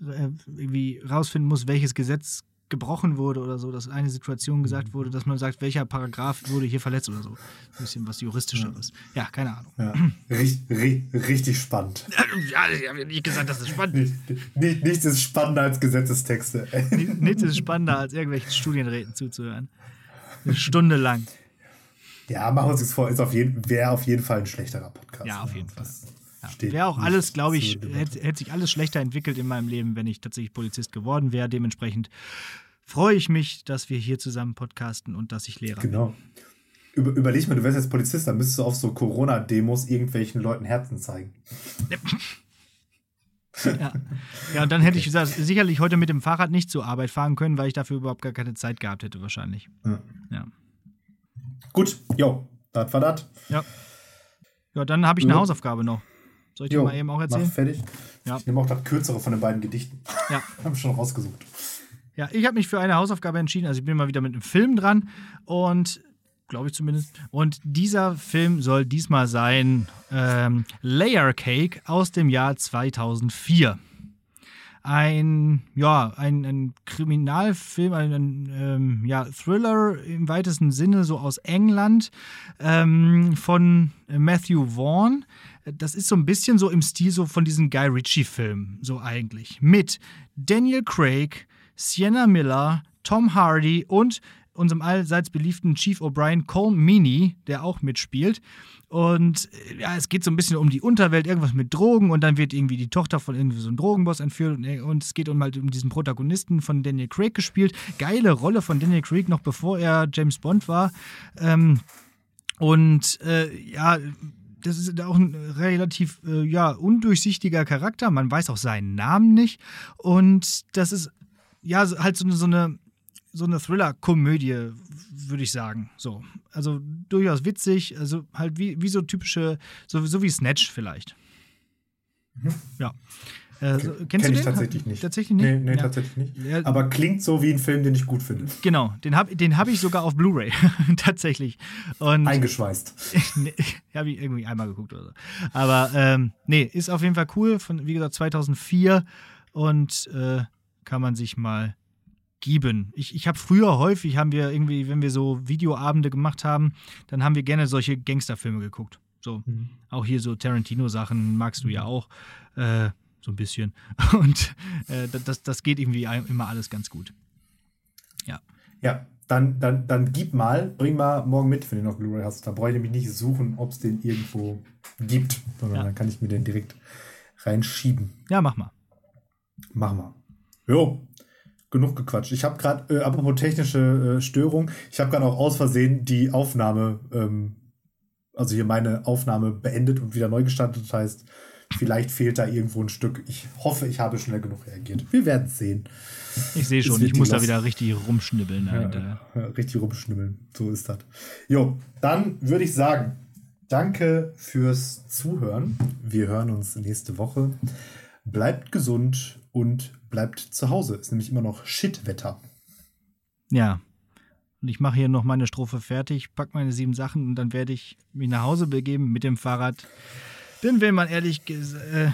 äh, irgendwie rausfinden muss, welches Gesetz gebrochen wurde oder so, dass eine Situation gesagt wurde, dass man sagt, welcher Paragraph wurde hier verletzt oder so. Ein bisschen was Juristischeres. Ja, keine Ahnung. Ja. Richtig, spannend. Ja, ich habe nicht gesagt, das ist spannend. Nicht, nichts ist spannender als Gesetzestexte. Nichts ist spannender als irgendwelchen Studienräten zuzuhören. Eine Stunde lang. Ja, machen wir uns jetzt vor, ist auf jeden, wäre auf jeden Fall ein schlechterer Podcast. Ja, auf jeden Fall. Ja. Wäre auch alles, glaube ich, hätte, hätte sich alles schlechter entwickelt in meinem Leben, wenn ich tatsächlich Polizist geworden wäre. Dementsprechend freue ich mich, dass wir hier zusammen podcasten und dass ich Lehrer genau. bin. Über, überleg mal, du wärst jetzt Polizist, dann müsstest du auf so Corona-Demos irgendwelchen Leuten Herzen zeigen. ja. ja, und dann hätte ich gesagt, sicherlich heute mit dem Fahrrad nicht zur Arbeit fahren können, weil ich dafür überhaupt gar keine Zeit gehabt hätte, wahrscheinlich. Ja. ja. Gut, jo, das war das. Ja. Ja, dann habe ich eine Hausaufgabe noch. Soll ich dir mal eben auch erzählen? Mach fertig. Ja. Ich nehme auch das kürzere von den beiden Gedichten. Ja. habe schon rausgesucht. Ja, ich habe mich für eine Hausaufgabe entschieden. Also ich bin mal wieder mit einem Film dran und glaube ich zumindest. Und dieser Film soll diesmal sein ähm, Layer Cake aus dem Jahr 2004 ein, ja, ein, ein Kriminalfilm, ein, ein ähm, ja, Thriller im weitesten Sinne, so aus England, ähm, von Matthew Vaughn. Das ist so ein bisschen so im Stil so von diesen Guy Ritchie-Filmen, so eigentlich. Mit Daniel Craig, Sienna Miller, Tom Hardy und unserem allseits beliebten Chief O'Brien Cole Meany, der auch mitspielt. Und äh, ja, es geht so ein bisschen um die Unterwelt, irgendwas mit Drogen und dann wird irgendwie die Tochter von irgendwie so einem Drogenboss entführt und, äh, und es geht um halt um diesen Protagonisten von Daniel Craig gespielt. Geile Rolle von Daniel Craig, noch bevor er James Bond war. Ähm, und äh, ja, das ist auch ein relativ äh, ja, undurchsichtiger Charakter. Man weiß auch seinen Namen nicht. Und das ist ja halt so, so eine so eine Thriller-Komödie, würde ich sagen. So. Also durchaus witzig, also halt wie, wie so typische, so, so wie Snatch vielleicht. Mhm. Ja. Äh, so, kennst Kenn du den? ich tatsächlich nicht. Tatsächlich nicht? Nee, nee ja. tatsächlich nicht. Aber klingt so wie ein Film, den ich gut finde. Genau, den habe den hab ich sogar auf Blu-ray. tatsächlich. Und Eingeschweißt. nee, habe ich irgendwie einmal geguckt oder so. Aber ähm, nee, ist auf jeden Fall cool. Von, wie gesagt, 2004. Und äh, kann man sich mal geben. Ich, ich habe früher häufig, haben wir irgendwie, wenn wir so Videoabende gemacht haben, dann haben wir gerne solche Gangsterfilme geguckt. So, mhm. auch hier so Tarantino-Sachen magst du ja auch. Äh, so ein bisschen. Und äh, das, das geht irgendwie immer alles ganz gut. Ja. Ja, dann, dann, dann gib mal, bring mal morgen mit, wenn du noch Blu-ray hast. Da brauche ich nämlich nicht suchen, ob es den irgendwo gibt, sondern ja. dann kann ich mir den direkt reinschieben. Ja, mach mal. Mach mal. Jo, genug gequatscht. Ich habe gerade, äh, apropos technische äh, Störung, ich habe gerade auch aus Versehen die Aufnahme, ähm, also hier meine Aufnahme beendet und wieder neu gestartet. Das heißt, vielleicht fehlt da irgendwo ein Stück. Ich hoffe, ich habe schnell genug reagiert. Wir werden es sehen. Ich sehe schon, ich muss da wieder richtig rumschnibbeln. Ja, ja, richtig rumschnibbeln, so ist das. Jo, dann würde ich sagen, danke fürs Zuhören. Wir hören uns nächste Woche. Bleibt gesund und bleibt zu Hause. Ist nämlich immer noch Shitwetter. Ja. Und ich mache hier noch meine Strophe fertig, packe meine sieben Sachen und dann werde ich mich nach Hause begeben mit dem Fahrrad. Denn wenn man ehrlich äh,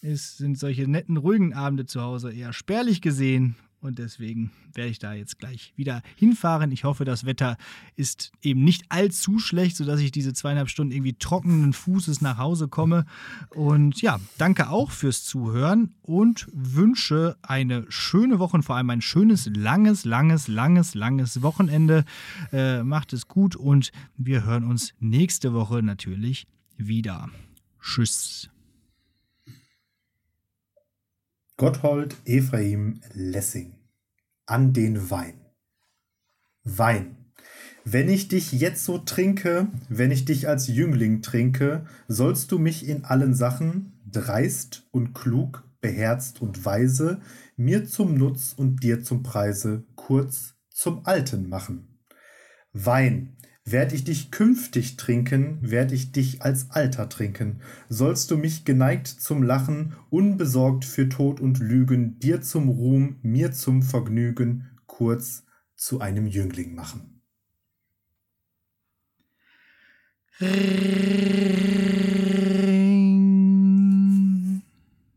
ist, sind solche netten, ruhigen Abende zu Hause eher spärlich gesehen. Und deswegen werde ich da jetzt gleich wieder hinfahren. Ich hoffe, das Wetter ist eben nicht allzu schlecht, sodass ich diese zweieinhalb Stunden irgendwie trockenen Fußes nach Hause komme. Und ja, danke auch fürs Zuhören und wünsche eine schöne Woche und vor allem ein schönes, langes, langes, langes, langes Wochenende. Äh, macht es gut und wir hören uns nächste Woche natürlich wieder. Tschüss. Gotthold Ephraim Lessing an den Wein. Wein. Wenn ich dich jetzt so trinke, wenn ich dich als Jüngling trinke, sollst du mich in allen Sachen, dreist und klug, beherzt und weise, mir zum Nutz und dir zum Preise, kurz zum Alten machen. Wein, werd ich dich künftig trinken, werd ich dich als Alter trinken. Sollst du mich geneigt zum Lachen, unbesorgt für Tod und Lügen, dir zum Ruhm, mir zum Vergnügen, kurz zu einem Jüngling machen.